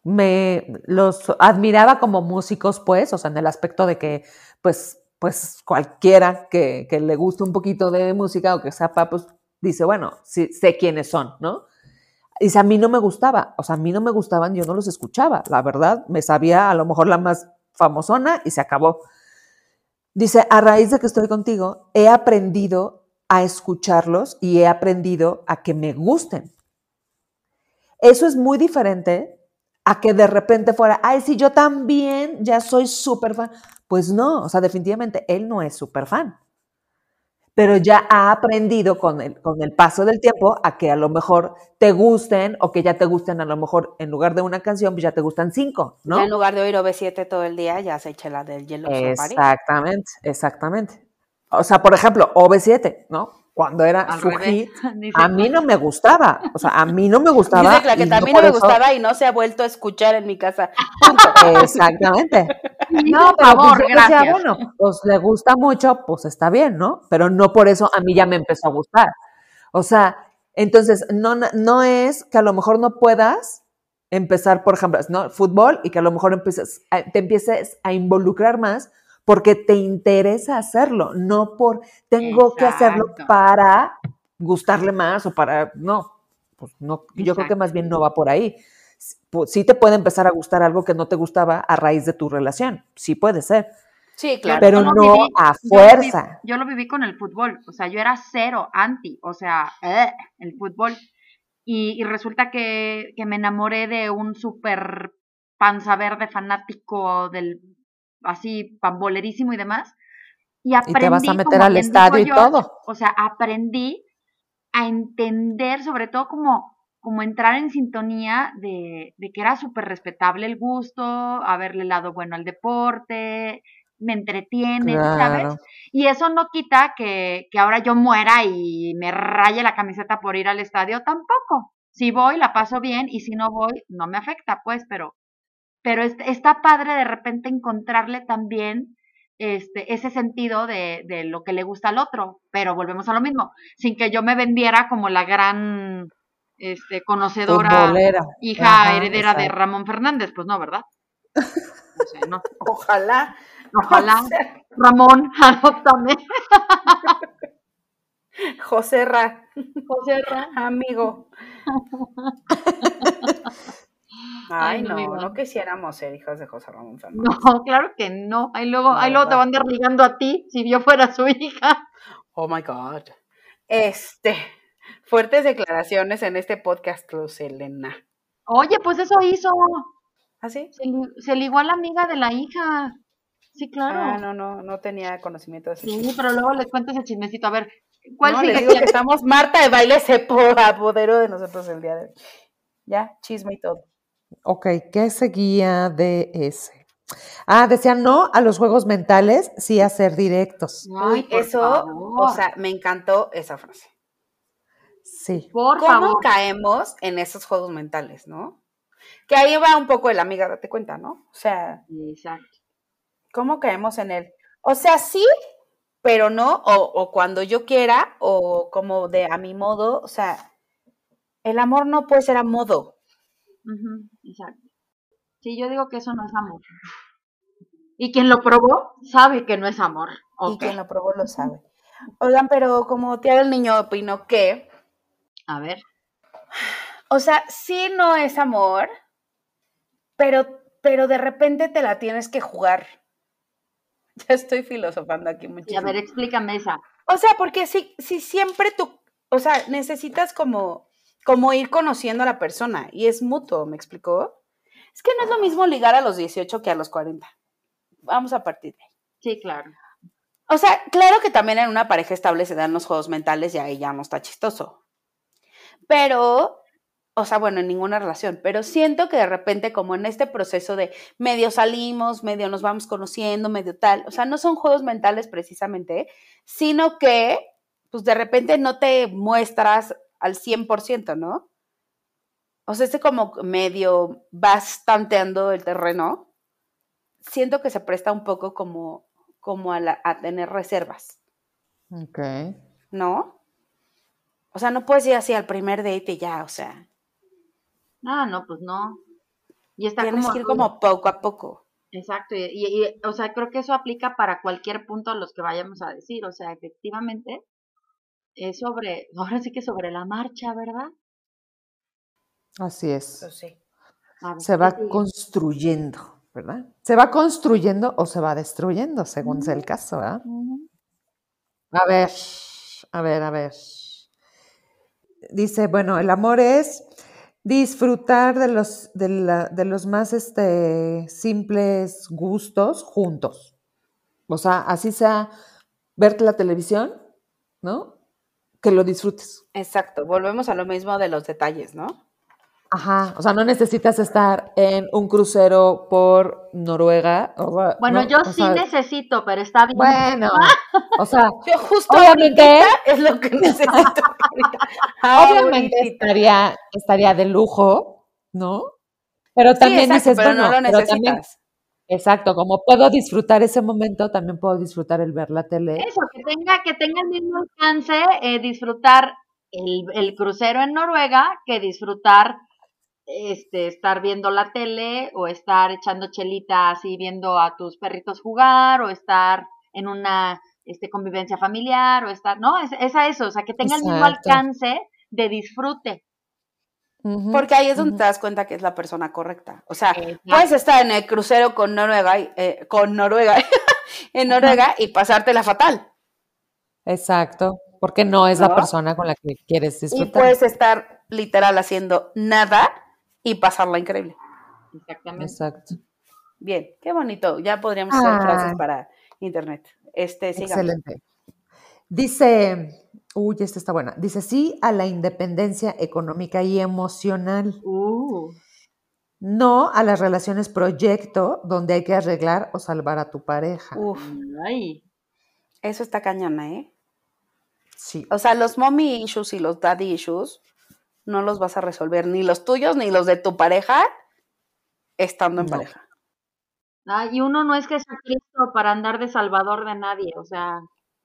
me los admiraba como músicos, pues, o sea, en el aspecto de que, pues, pues cualquiera que, le guste un poquito de música o que sepa, pues, dice, bueno, sí, sé quiénes son, ¿no? Dice, a mí no me gustaba, o sea, a mí no me gustaban, yo no los escuchaba, la verdad, me sabía a lo mejor la más famosona y se acabó. Dice, a raíz de que estoy contigo, he aprendido a escucharlos y he aprendido a que me gusten. Eso es muy diferente a que de repente fuera, ay, sí, yo también ya soy súper fan. Pues no, o sea, definitivamente él no es súper fan pero ya ha aprendido con el, con el paso del tiempo a que a lo mejor te gusten o que ya te gusten a lo mejor en lugar de una canción, pues ya te gustan cinco, ¿no? en lugar de oír OV7 todo el día, ya se echa la del hielo. Exactamente, exactamente. O sea, por ejemplo, OV7, ¿no? Cuando era su hit, a mí no me gustaba. O sea, a mí no me gustaba. Dice que también no, me gustaba y no se ha vuelto a escuchar en mi casa. Exactamente. No, por favor, pues gracias. bueno, pues le gusta mucho, pues está bien, ¿no? Pero no por eso a mí ya me empezó a gustar. O sea, entonces, no, no es que a lo mejor no puedas empezar, por ejemplo, ¿no? fútbol y que a lo mejor empieces, te empieces a involucrar más porque te interesa hacerlo, no por tengo que hacerlo para gustarle más o para, no, pues no, yo creo que más bien no va por ahí. Sí te puede empezar a gustar algo que no te gustaba a raíz de tu relación, sí puede ser. Sí, claro. Pero no a fuerza. Yo lo, viví, con el fútbol, o sea, yo era cero anti, o sea, eh, el fútbol. Y, resulta que, que, me enamoré de un súper panza verde fanático del así pambolerísimo y demás. Y aprendí. Y te vas a meter al estadio y todo. O sea, aprendí a entender, sobre todo como, como entrar en sintonía de, de que era súper respetable el gusto, haberle lado bueno al deporte, me entretiene, ¿sabes? Y eso no quita que, que ahora yo muera y me raye la camiseta por ir al estadio, tampoco. Si voy, la paso bien y si no voy, no me afecta, pues, pero pero está padre de repente encontrarle también este, ese sentido de, de lo que le gusta al otro, pero volvemos a lo mismo, sin que yo me vendiera como la gran este, conocedora, Futbolera. hija Ajá, heredera de. Ramón Fernández, pues no, ¿verdad? O sea, no. Ojalá. Ojalá, sea, Ramón, adóptame. José Ra, José Ra. amigo. Ay, Ay, no, no, quisiéramos ser hijas de José Ramón Fernández. No, claro que no. Ahí luego, ahí luego te van ligando a ti si yo fuera su hija. Oh my God. Este, fuertes declaraciones en este podcast, Luz Elena. Oye, pues eso hizo. ¿Ah, sí? Se, li- se ligó a la amiga de la hija. Sí, claro. Ah, no, no, no tenía conocimiento de eso. Sí, pero luego les cuento ese chismecito. A ver, ¿cuál no, sigue? les digo que estamos, Marta de baile se po- apoderó de nosotros el día de hoy. Ya, chisme y todo. Ok, ¿qué seguía de ese? Ah, decían no a los juegos mentales, sí a ser directos. Ay, Uy, eso, favor. o sea, me encantó esa frase. Sí. por ¿Cómo favor. caemos en esos juegos mentales, no? Que ahí va un poco el amiga, date cuenta, ¿no? O sea, Exacto. ¿cómo caemos en él? O sea, sí, pero no, o, o cuando yo quiera, o como de a mi modo, o sea, el amor no puede ser a modo. Ujú, Exacto. Sí, yo digo que eso no es amor. Y quien lo probó sabe que no es amor. Y quien lo probó lo sabe. Oigan, pero como tía del niño opino que, A ver. o sea, sí no es amor, pero, pero de repente te la tienes que jugar. Ya estoy filosofando aquí Y a muchísimo. ver, explícame esa. O sea, porque si, si siempre tú, o sea, necesitas como, como ir conociendo a la persona y es mutuo, ¿me explicó? Es que no es lo mismo ligar a los 18 que a los 40. Vamos a partir de ahí. Sí, claro. O sea, claro que también en una pareja estable se dan los juegos mentales y ahí ya no está chistoso. Pero, o sea, bueno, en ninguna relación, pero siento que de repente como en este proceso de medio salimos, medio nos vamos conociendo, medio tal, o sea, no son juegos mentales precisamente, sino que, pues de repente no te muestras al 100%, ¿no? O sea, este como medio vas tanteando el terreno, siento que se presta un poco como, como a, la- a tener reservas, Ok. ¿no? O sea, no puedes ir así al primer date y ya, o sea, Ah, no, pues no. Y está tienes como, que ir como poco a poco. Exacto, y, y- y, o sea, creo que eso aplica para cualquier punto a los que vayamos a decir, o sea, efectivamente, es sobre, ahora sí que sobre la marcha, ¿verdad? Así es. Pues sí. Se ¿qué va construyendo, ¿verdad? Se va construyendo o se va destruyendo, según sea el caso, ¿verdad? Ujú. A ver, a ver, a ver. Dice, bueno, el amor es disfrutar de los, de la- de los más este, simples gustos juntos. O sea, así sea ver la televisión, ¿no? Que lo disfrutes. Exacto, volvemos a lo mismo de los detalles, ¿no? Ajá, o sea, no necesitas estar en un crucero por Noruega. o sea, Bueno, ¿no? yo O sí sea, necesito, pero está bien. Bueno, o sea, Yo justo Obviamente- es lo que necesito. ahorita. obviamente estaría, estaría de lujo, ¿no? Pero Sí, también exacto, dices, pero bueno, no lo pero también, necesitas. Exacto, como puedo disfrutar ese momento, también puedo disfrutar el ver la tele. Eso, que tenga, que tenga el mismo alcance eh, disfrutar el, el crucero en Noruega que disfrutar este, estar viendo la tele o estar echando chelita así viendo a tus perritos jugar o estar en una este, convivencia familiar o estar, ¿no? Es, es a eso, o sea, que tenga el mismo alcance de disfrute. Porque ahí es donde te das cuenta que es la persona correcta. O sea, Exacto. puedes estar en el crucero con Noruega, y, eh, con Noruega, en Noruega y pasártela fatal. Exacto, porque no es la persona con la que quieres Y disfrutar. puedes estar literal haciendo nada y pasarla increíble. Exactamente. Exacto. Bien, qué bonito. Ya podríamos hacer Ah. frases para internet. Este, sigamos. Excelente. Dice, uy, esta está buena. Dice sí a la independencia económica y emocional. Uh, No a las relaciones proyecto donde hay que arreglar o salvar a tu pareja. Uf, ay, eso está cañona, ¿eh? Sí. O sea, los mommy issues y los daddy issues no los vas a resolver, ni los tuyos ni los de tu pareja estando en No. pareja. Ah, y uno no es que sea Cristo para andar de salvador de nadie, o sea,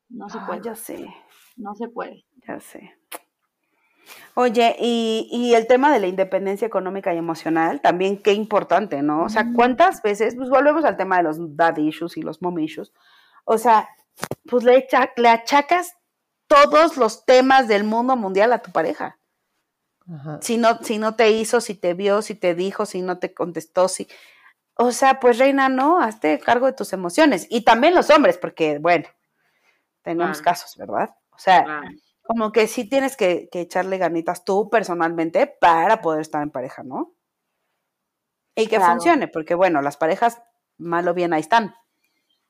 no se Ah, puede, ya sé, no se puede. ya sé. Oye, y, y el tema de la independencia económica y emocional, también qué importante, ¿no? O sea, ¿cuántas veces, pues volvemos al tema de los dad issues y los mom issues? O sea, pues le, echa- le achacas todos los temas del mundo mundial a tu pareja. Ajá. Si no, si no te hizo, si te vio, si te dijo, si no te contestó, si... O sea, pues reina, no, hazte cargo de tus emociones. Y también los hombres, porque, bueno, tenemos Claro. casos, ¿verdad? O sea, como que sí tienes que, que echarle ganitas tú personalmente para poder estar en pareja, ¿no? Y que Claro. funcione, porque bueno, las parejas, mal o bien, ahí están.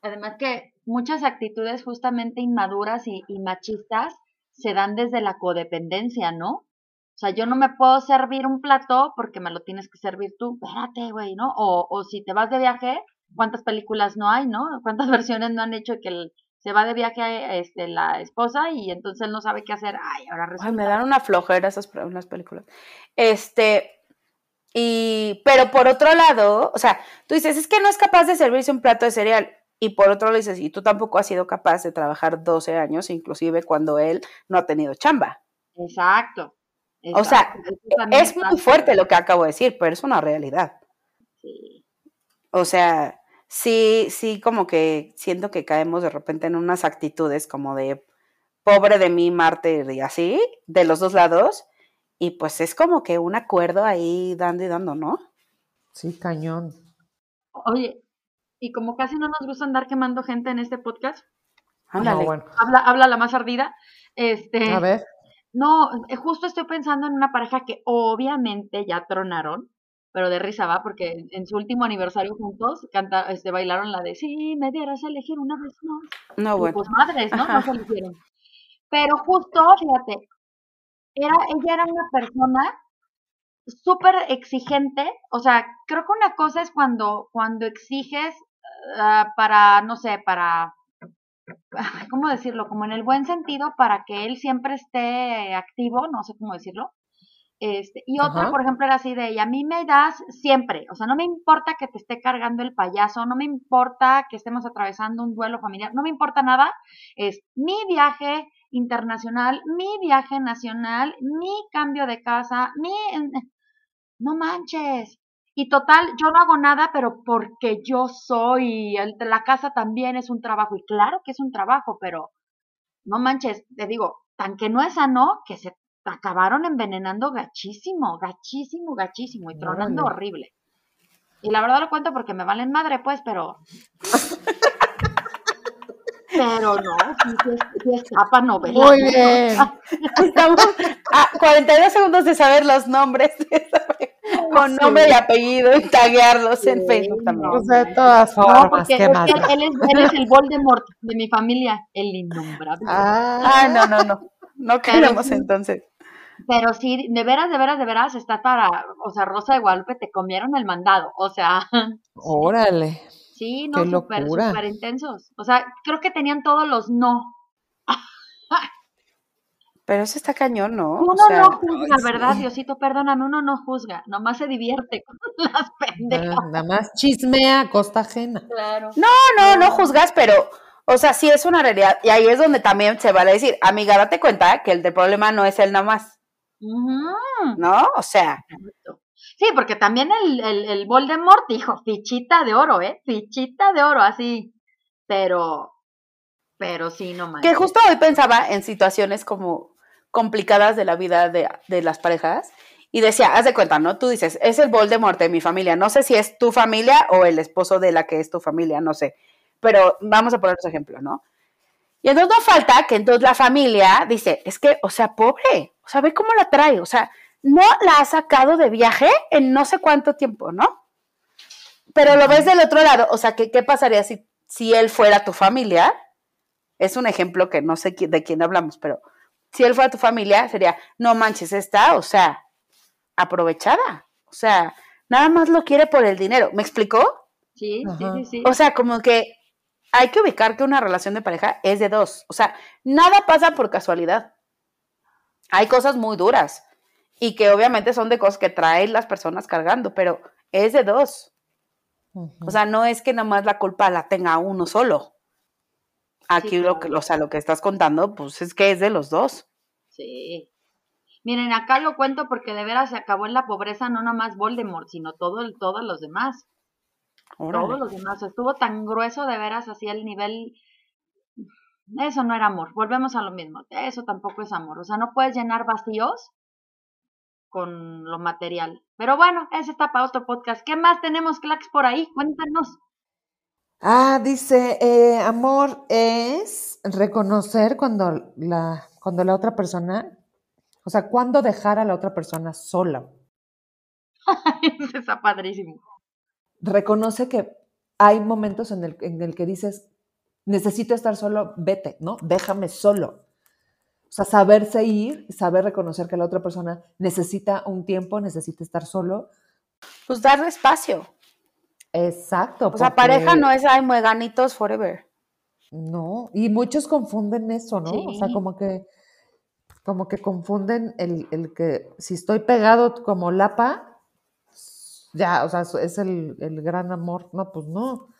Además que muchas actitudes justamente inmaduras y, y machistas se dan desde la codependencia, ¿no? O sea, yo no me puedo servir un plato porque me lo tienes que servir tú. Espérate, güey, ¿no? O, o si te vas de viaje, ¿cuántas películas no hay, no? ¿Cuántas versiones no han hecho que el- se va de viaje este, la esposa y entonces él no sabe qué hacer? Ay, ahora resulta. Ay, me dan una flojera esas unas películas. Este, y, pero por otro lado, o sea, tú dices, es que no es capaz de servirse un plato de cereal. Y por otro lado dices, y tú tampoco has sido capaz de trabajar 12 años, inclusive cuando él no ha tenido chamba. Exacto. O sea, Es muy fuerte lo que acabo de decir, pero es una realidad. Sí. O sea, sí, sí, como que siento que caemos de repente en unas actitudes como de pobre de mí, mártir y así, de los dos lados. Y pues es como que un acuerdo ahí dando y dando, ¿no? Sí, cañón. Oye, y como casi no nos gusta andar quemando gente en este podcast, Ándale. No, bueno. habla, habla la más ardida. Este, A ver. no, eh, justo estoy pensando en una pareja que obviamente ya tronaron, pero de risa va, porque en- su último aniversario juntos canta, este, bailaron la de si me dieras a elegir una vez más. No, Y bueno. pues madres, ¿no? No se eligieron. Pero justo, fíjate, era, ella era una persona súper exigente, o sea, creo que una cosa es cuando, cuando exiges ah, para, no sé, para, ¿cómo decirlo? Como en el buen sentido, para que él siempre esté activo, no sé cómo decirlo. Este, y otra, Ajá. por ejemplo, era así de, y a mí me das siempre, o sea, no me importa que te esté cargando el payaso, no me importa que estemos atravesando un duelo familiar, no me importa nada, es mi viaje internacional, mi viaje nacional, mi cambio de casa, mi... No manches. Y total, yo no hago nada, pero porque yo soy, el- la casa también es un trabajo, y claro que es un trabajo, pero no manches, te digo, tan que no es sano, que se acabaron envenenando gachísimo, gachísimo, gachísimo, y tronando horrible. Y la verdad lo cuento porque me valen madre, pues, pero... Pero no, sí, es, tapa novela. Muy bien. Estamos a 42 segundos de saber los nombres de esa pareja, con nombre y apellido y taguearlos en Facebook también. no. Pues de todas No, formas, porque ¿qué más? él, es, él es el Voldemort de mi familia, el innombrable. Ah, Ah, no, no, no. No queremos sí. entonces. Pero sí, de veras, de veras, de veras, está para, o sea, Rosa de Guadalupe, te comieron el mandado, o sea, órale. sí, no, Qué súper, locura. súper intensos. O sea, creo que tenían todos los no. Pero eso está cañón, ¿no? Uno O sea, no juzga, ay, ¿verdad, sí. Diosito? Perdóname, uno no juzga, nomás se divierte con las pendejas. Ah, Nada más chismea a costa ajena. Claro. no, no, no juzgas, pero, o sea, sí es una realidad. Y ahí es donde también se vale decir, amiga, date cuenta que el del problema no es él nada más, ¿no? O sea. Sí, porque también el, el, el Voldemort dijo, fichita de oro, ¿eh? Fichita de oro, así. Pero, pero sí, no manches. que justo hoy pensaba en situaciones como complicadas de la vida de, de las parejas y decía, haz de cuenta, ¿no? Tú dices, es el Voldemort de mi familia. No sé si es tu familia o el esposo de la que es tu familia, no sé. Pero vamos a poner los ejemplos, ¿no? Y entonces no falta que entonces la familia dice, es que, o sea, pobre, o sea, ve cómo la trae, o sea, no la ha sacado de viaje en no sé cuánto tiempo, ¿no? Pero lo ves del otro lado, o sea, ¿qué, qué pasaría si, si él fuera tu familia? Es un ejemplo que no sé de quién hablamos, pero si él fuera tu familia, sería, no manches, está, o sea, aprovechada, o sea, nada más lo quiere por el dinero, ¿me explicó? Sí, sí, sí, sí. O sea, como que hay que ubicar que una relación de pareja es de dos. O sea, nada pasa por casualidad. Hay cosas muy duras y que obviamente son de cosas que traen las personas cargando, pero es de dos. O sea, no es que nada más la culpa la tenga uno solo. Aquí lo que, o sea, lo que estás contando, pues es que es de los dos. Sí. Miren, acá lo cuento porque de veras se acabó en la pobreza no nomás Voldemort, sino todo el, todos los demás. Todos los demás. Estuvo tan grueso de veras así el nivel. Eso no era amor. Volvemos a lo mismo. Eso tampoco es amor. O sea, no puedes llenar vacíos con lo material. Pero bueno, ese está para otro podcast. ¿Qué más tenemos, Clax, por ahí? Cuéntanos. Ah, dice, eh, amor es reconocer cuando la, cuando la otra persona, o sea, cuando dejar a la otra persona sola. Eso está padrísimo. Reconoce que hay momentos en el, en el que dices, necesito estar solo, vete, ¿no? Déjame solo. O sea, saberse ir, saber reconocer que la otra persona necesita un tiempo, necesita estar solo. Pues darle espacio. Exacto. O sea, pareja no es, ay, mueganitos forever. No, y muchos confunden eso, ¿no? O sea, como que, como que confunden el, el, que si estoy pegado como lapa, ya, o sea, es el, el gran amor. No, pues no.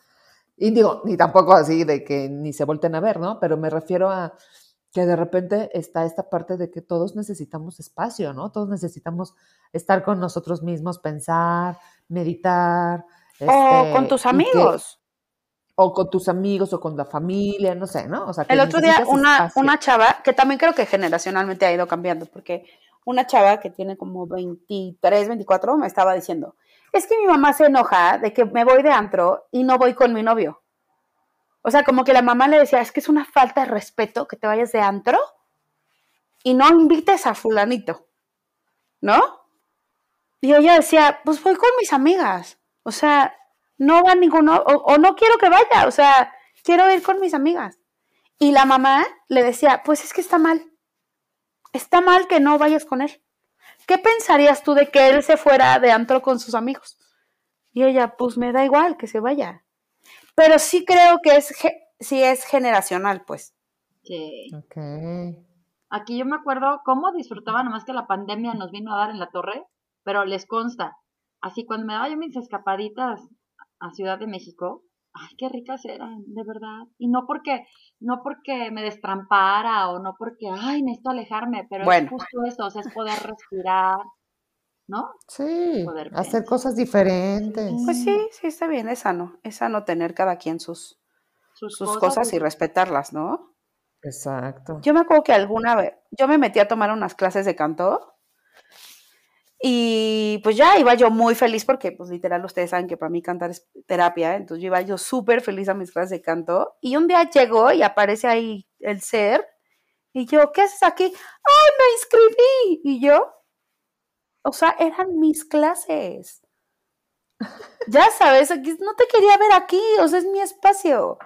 Y digo, ni tampoco así de que ni se volten a ver, ¿no? Pero me refiero a que de repente está esta parte de que todos necesitamos espacio, ¿no? Todos necesitamos estar con nosotros mismos, pensar, meditar. o este, con tus amigos. o con tus amigos o con la familia, no sé, ¿no? O sea, El otro día una, una chava, que también creo que generacionalmente ha ido cambiando, porque una chava que tiene como 23, 24 me estaba diciendo, es que mi mamá se enoja de que me voy de antro y no voy con mi novio. O sea, como que la mamá le decía, es que es una falta de respeto que te vayas de antro y no invites a fulanito, ¿no? Y ella decía, pues voy con mis amigas. O sea, no va ninguno, o, no quiero que vaya, o sea, quiero ir con mis amigas. Y la mamá le decía, pues es que está mal. Está mal que no vayas con él. ¿Qué pensarías tú de que él se fuera de antro con sus amigos? Y ella, pues me da igual que se vaya. Pero sí creo que es, sí es generacional, pues. Sí. Aquí yo me acuerdo cómo disfrutaba nomás que la pandemia nos vino a dar en la torre, pero les consta, así cuando me daba yo mis escapaditas a Ciudad de México, ay, qué ricas eran, de verdad. Y no porque, no porque me destrampara o no porque, ay, necesito alejarme, pero es justo eso, o sea, es poder respirar, ¿no? Sí, hacer cosas diferentes. Pues sí, sí, está bien, es sano, es sano tener cada quien sus, sus, cosas, y respetarlas, ¿no? Exacto. Yo me acuerdo que alguna vez, yo me metí a tomar unas clases de canto y pues ya iba yo muy feliz porque pues literal ustedes saben que para mí cantar es terapia, entonces yo iba yo súper feliz a mis clases de canto y un día llegó y aparece ahí el ser y yo, ¿qué haces aquí? ¡Ay, me inscribí! Y yo, o sea, eran mis clases. ya sabes, no te quería ver aquí, o sea, es mi espacio.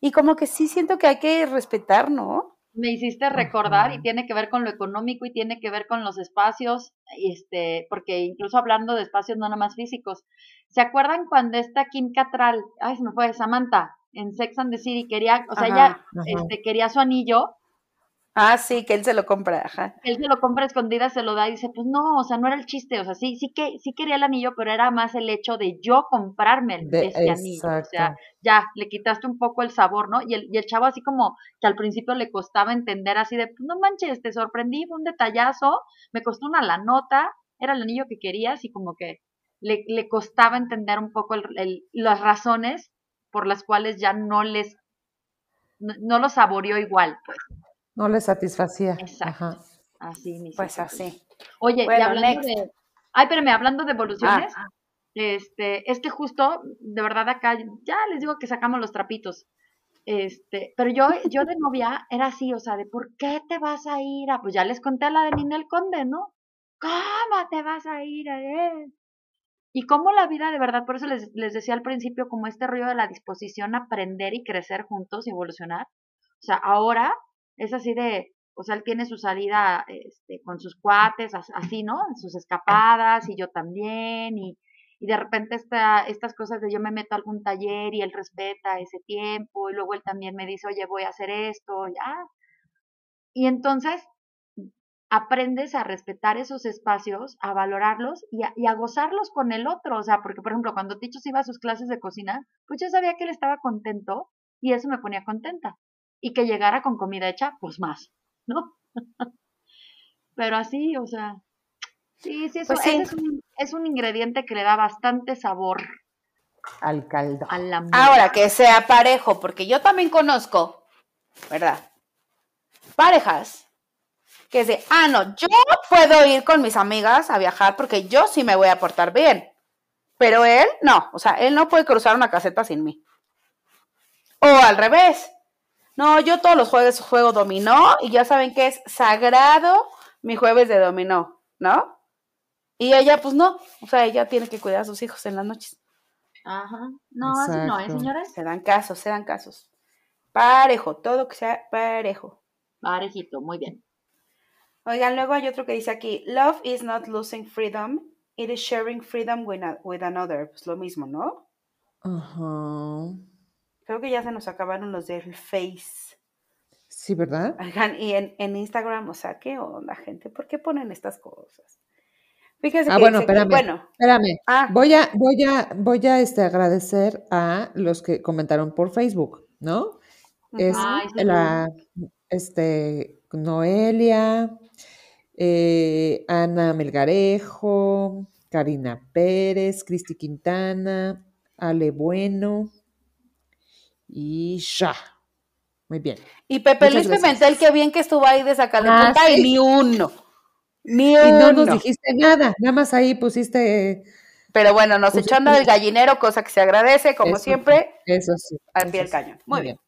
Y como que sí siento que hay que respetar, ¿no? Me hiciste recordar y tiene que ver con lo económico y tiene que ver con los espacios, este, porque incluso hablando de espacios no nomás físicos. ¿Se acuerdan cuando esta Kim Catral, ay, se me fue, Samantha, en Sex and the City quería, o sea, ella este, quería su anillo Ah, sí, que él se lo compra, ajá. Él se lo compra escondida, se lo da y dice, pues no, o sea, no era el chiste, o sea, sí, sí que, sí quería el anillo, pero era más el hecho de yo comprarme ese anillo. O sea, ya, le quitaste un poco el sabor, ¿no? Y el, y el chavo así como que al principio le costaba entender así de, pues no manches, te sorprendí, fue un detallazo, me costó una la nota, era el anillo que querías y como que le, le costaba entender un poco el, las razones por las cuales ya no les, no, no lo saboreó igual, pues. No le satisfacía. Exacto. Así mismo. Pues así. Oye, y hablando de. Ay, espérame, hablando de evoluciones, ah. este, es que justo, de verdad acá, ya les digo que sacamos los trapitos. Este, pero yo, yo de novia era así, o sea, de ¿por qué te vas a ir? a...? pues ya les conté a la de Ninel Conde, ¿no? ¿Cómo te vas a ir a él? Y cómo la vida de verdad, por eso les, les decía al principio, como este rollo de la disposición a aprender y crecer juntos y evolucionar. O sea, ahora es así de, o sea, él tiene su salida este, con sus cuates, así, ¿no? Sus escapadas y yo también, y, y de repente esta, estas cosas de yo me meto a algún taller y él respeta ese tiempo, y luego él también me dice, oye, voy a hacer esto, ya. Y entonces, aprendes a respetar esos espacios, a valorarlos y a, y a, gozarlos con el otro. O sea, porque, por ejemplo, cuando Ticho iba a sus clases de cocina, pues yo sabía que él estaba contento y eso me ponía contenta. Y que llegara con comida hecha, pues más, ¿no? Pero así, o sea, sí, sí, eso, Pues sí. ese es, un, es un ingrediente que le da bastante sabor Al caldo. al amor. Ahora, que sea parejo, porque yo también conozco, ¿verdad? Parejas que de, ah, no, yo puedo ir con mis amigas a viajar porque yo sí me voy a portar bien. Pero él, no, o sea, él no puede cruzar una caseta sin mí. O al revés. No, yo todos los jueves juego dominó y ya saben que es sagrado mi jueves de dominó, ¿no? Y ella, pues no, o sea, ella tiene que cuidar a sus hijos en las noches. Ajá. No, así no, ¿eh, Exacto. señores? Se dan casos, se dan casos. Parejo, todo que sea parejo. Parejito, muy bien. Oigan, luego hay otro que dice aquí, love is not losing freedom, it is sharing freedom with, a- with another. Pues lo mismo, ¿no? Ajá. Creo que ya se nos acabaron los del Face. Sí, ¿verdad? Y en, en Instagram, o sea, ¿qué onda, gente? ¿Por qué ponen estas cosas? Fíjense Ah, que bueno, que- espérame. bueno, Espérame. ah, Voy a, voy a, voy a este, agradecer a los que comentaron por Facebook, ¿no? Es ujú. Ay, sí. la, este, Noelia, eh, Ana Melgarejo, Karina Pérez, Cristi Quintana, Ale Bueno y Sha. Muy bien. y Pepe muchas Luis gracias. Pimentel, qué bien que estuvo ahí de sacarle Ah, punta y sí. ni uno. Ni Y no nos uno. dijiste nada, nada más ahí pusiste Pero bueno, nos Pues echó a sí. andar el gallinero, cosa que se agradece, como Eso siempre, eso sí. al pie del cañón. Muy bien.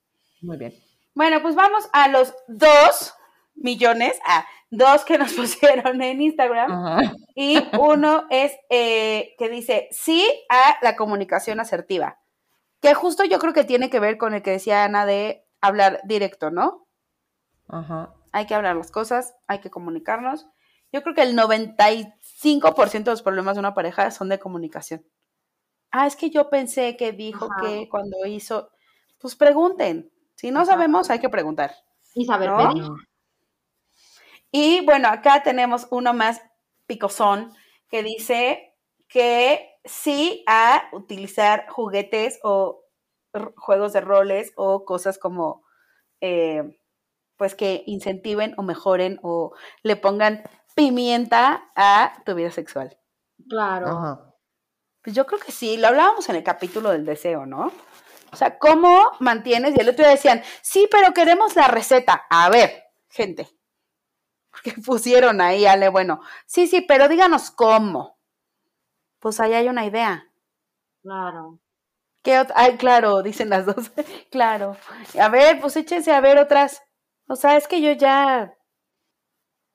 Muy bien. Bueno, pues vamos a los dos millones, a dos que nos pusieron en Instagram. Ajá. Y uno es eh, que dice sí a la comunicación asertiva. Que justo yo creo que tiene que ver con el que decía Ana de hablar directo, ¿no? Ajá. Hay que hablar las cosas, hay que comunicarnos. Yo creo que el 95% de los problemas de una pareja son de comunicación. Ah, es que yo pensé que dijo Ajá. que cuando hizo, pues pregunten. Si no Ajá. sabemos, hay que preguntar. Y saber ¿No? pedir. Y bueno, acá tenemos uno más picosón que dice que sí a utilizar juguetes o juegos de roles o cosas como, eh, pues que incentiven o mejoren o le pongan pimienta a tu vida sexual. Claro. Ajá. Pues yo creo que sí, lo hablábamos en el capítulo del deseo, ¿no? O sea, ¿cómo mantienes? Y el otro día decían, sí, pero queremos la receta. A ver, gente, porque pusieron ahí, Ale, bueno, sí, sí, pero díganos cómo. Pues ahí hay una idea. Claro. ¿Qué Ay, claro, dicen las dos. claro. A ver, pues échense a ver otras. O sea, es que yo ya.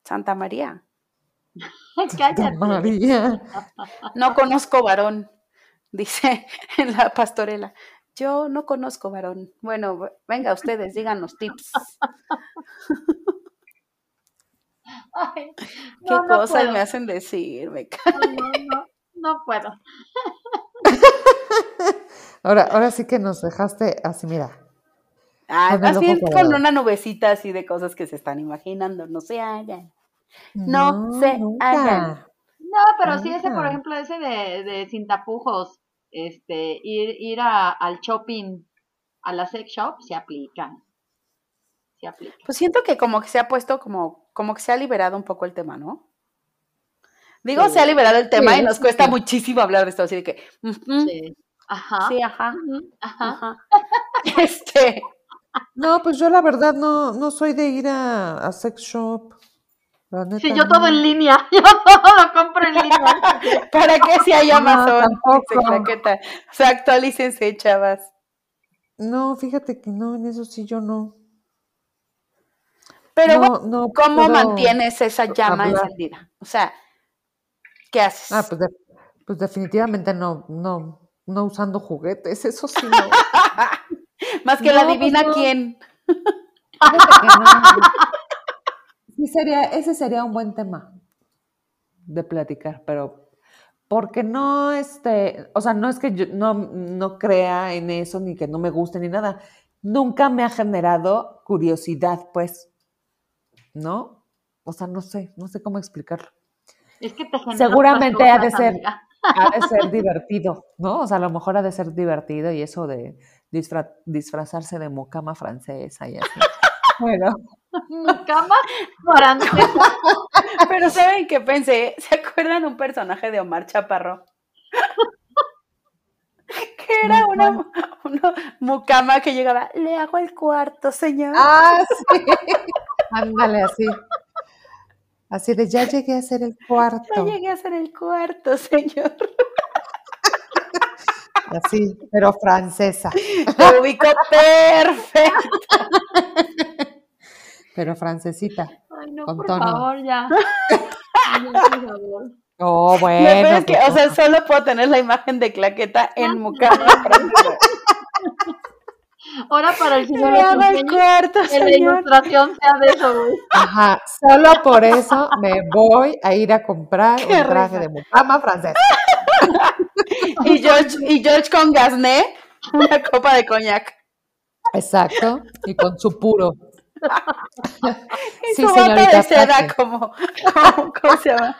Santa María. Cállate. María. No conozco varón, dice en la pastorela. Yo no conozco varón. Bueno, venga ustedes, díganos tips. Ay, ¿Qué no, cosas puedo. me hacen decir? Me No, no, puedo. Ahora, ahora sí que nos dejaste así, mira. Ah, ojo con una nubecita así de cosas que se están imaginando. No se hagan. No se nunca. hagan. No, pero sí ese, por ejemplo, ese de, de sin tapujos, este, ir, ir a, al shopping, a la sex shop, se aplican. Se aplican. Pues siento que como que se ha puesto como, como que se ha liberado un poco el tema, ¿no? Digo, Sí. se ha liberado el tema Sí, y nos cuesta sí. muchísimo hablar de esto, así de que, Sí. Ajá. sí, ajá, Ajá. ajá. Este, No, pues yo la verdad no, no soy de ir a, a sex shop. La neta, Sí, yo todo no. en línea. Yo todo lo compro en línea. ¿para qué si hay No, Amazon? Claqueta. O sea, actualícense, chavas. No, fíjate que no, en eso sí yo no. Pero no, bueno, no ¿cómo mantienes esa llama hablar. encendida? O sea, ¿qué haces? Ah, pues, de- pues definitivamente no, no, no usando juguetes, eso sí no. Más que la no, pues adivina no. quién. Sí sería, ese sería un buen tema de platicar, pero porque no, este, o sea, no es que yo no, no crea en eso, ni que no me guste, ni nada. Nunca me ha generado curiosidad, pues, ¿no? o sea, no sé, no sé cómo explicarlo. Es que te genera Seguramente ha de ser-. Ha de ser divertido, ¿no? O sea, a lo mejor ha de ser divertido y eso de disfra- disfrazarse de mucama francesa y así. Bueno, Cama francesa. Pero ¿saben qué pensé? ¿Se acuerdan un personaje de Omar Chaparro? que era una, una mucama que llegaba, le hago el cuarto, señor. ah, sí. Ándale, así. Así de ya llegué a hacer el Ya cuarto. llegué a hacer el cuarto, señor. Así, pero francesa. Te ubico perfecto. Pero francesita. Ay, no, por tono. favor, ya. Ay, no, por favor. Oh, bueno. es que, pues, o sea, solo puedo tener la imagen de claqueta en mucama. Ahora para el señor hago el cuarto, que la señor. ilustración sea de eso, güey. Ajá, solo por eso me voy a ir a comprar Qué un traje risa. de mucama francesa. Y George, y George con Gasné, una copa de coñac. Exacto, y con su puro. Y Sí, su señorita, de seda como, como- ¿cómo se llama?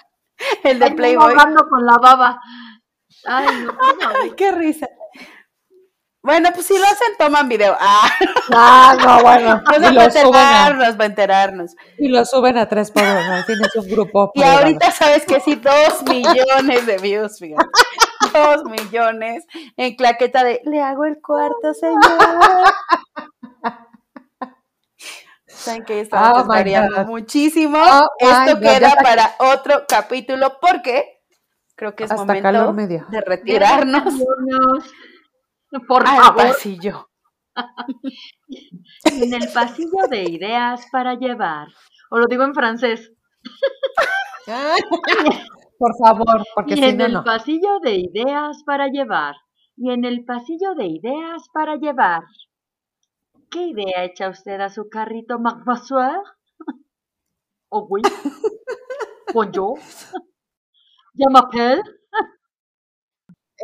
El de Ay, no, Playboy. con la baba. Ay, no. Ay, qué risa. Bueno, pues si lo hacen, toman video. Ah, Ah, no, bueno. pues Y lo para enterarnos, para enterarnos. y lo suben a tres por uno. Tienes un grupo. Y privado. ahorita sabes que sí, dos millones de views, fíjate. Dos millones en claqueta de le hago el cuarto, señor. Saben que estamos Oh, God. muchísimo. Oh, Esto God, queda para otro capítulo porque creo que es Hasta momento de retirarnos. Por al favor. pasillo. En el pasillo de ideas para llevar. O lo digo en francés. Por favor, porque y si en no, el no. pasillo de ideas para llevar. Y en el pasillo de ideas para llevar. ¿Qué idea echa usted a su carrito, mademoiselle? ¿O oui? Bonjour. ¿Ya m'appelle?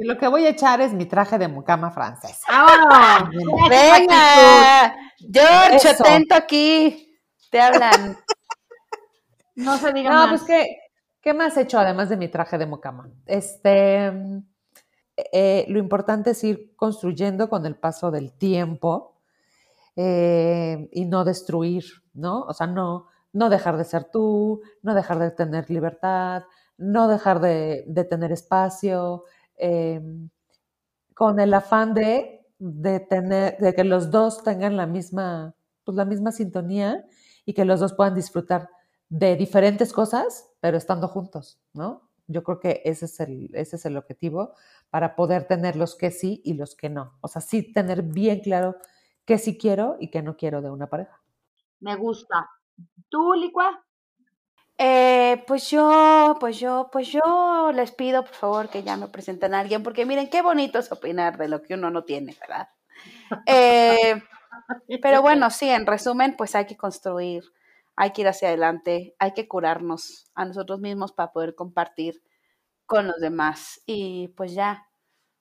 Lo que voy a echar es mi traje de mucama francesa. ¡Ahora! Venga, George, atento aquí. Te hablan. No se diga No, más. pues ¿qué, ¿qué más he hecho además de mi traje de mucama? Este, eh, lo importante es ir construyendo con el paso del tiempo eh, y no destruir, ¿no? O sea, no, no dejar de ser tú, no dejar de tener libertad, no dejar de, de tener espacio, eh, con el afán de, de tener, de que los dos tengan la misma, pues la misma sintonía y que los dos puedan disfrutar de diferentes cosas, pero estando juntos, ¿no? Yo creo que ese es el, ese es el objetivo para poder tener los que sí y los que no. O sea, sí tener bien claro qué sí quiero y qué no quiero de una pareja. Me gusta. ¿Tú, Licua? Eh, pues yo, pues yo, pues yo les pido por favor que ya me presenten a alguien, porque miren qué bonito es opinar de lo que uno no tiene, ¿verdad? Eh, pero bueno, sí, en resumen, pues hay que construir, hay que ir hacia adelante, hay que curarnos a nosotros mismos para poder compartir con los demás. Y pues ya,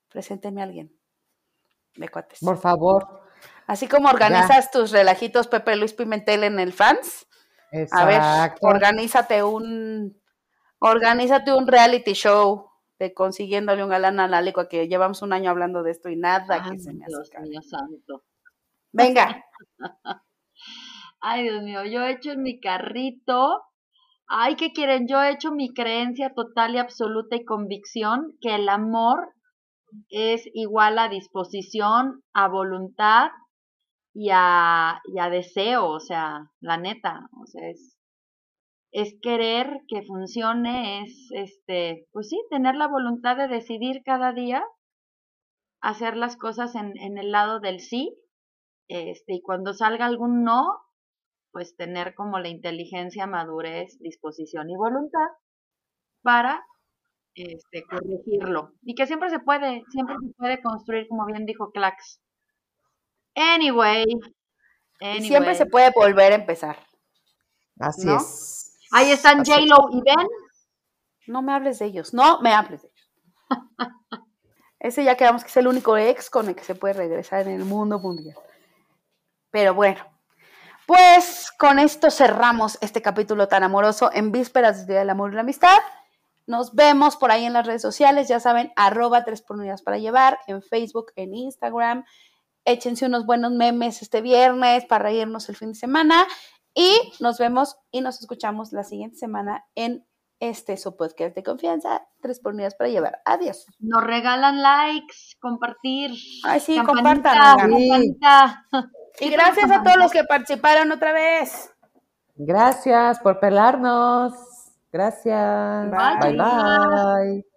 preséntenme a alguien de cuates. Por favor. Así como organizas tus relajitos Pepe Luis Pimentel en el fans, a ver, organízate un, organízate un reality show de consiguiéndole un galán a la licua que llevamos un año hablando de esto y nada que se me Dios mío santo. Venga, Ay, Dios mío, yo he hecho en mi carrito. Ay, ¿qué quieren? Yo he hecho mi creencia total y absoluta y convicción que el amor es igual a disposición, a voluntad y a, y a deseo, o sea, la neta, o sea, es, es querer que funcione, es, este, pues sí, tener la voluntad de decidir cada día, hacer las cosas en, en el lado del sí, este, y cuando salga algún no, pues tener como la inteligencia, madurez, disposición y voluntad para este, corregirlo. Y que siempre se puede, siempre se puede construir, como bien dijo Clax. Anyway. siempre se puede volver a empezar. Así ¿no? es. Ahí están. J-Lo y Ben. No me hables de ellos, no me hables de ellos. Ese ya quedamos que es el único ex con el que se puede regresar en el mundo mundial. Pero bueno, Pues con esto cerramos este capítulo tan amoroso en vísperas del Día del Amor y la Amistad. Nos vemos por ahí en las redes sociales, ya saben, arroba tres por unidades para llevar, en Facebook, en Instagram. Échense unos buenos memes este viernes para reírnos el fin de semana. Y nos vemos y nos escuchamos la siguiente semana en este su podcast de confianza, tres por unidades para llevar. Adiós. Nos regalan likes, compartir. Ay, sí, campanita, compartan. Y gracias a todos los que participaron otra vez. Gracias por pelarnos. Gracias. Bye. Bye bye.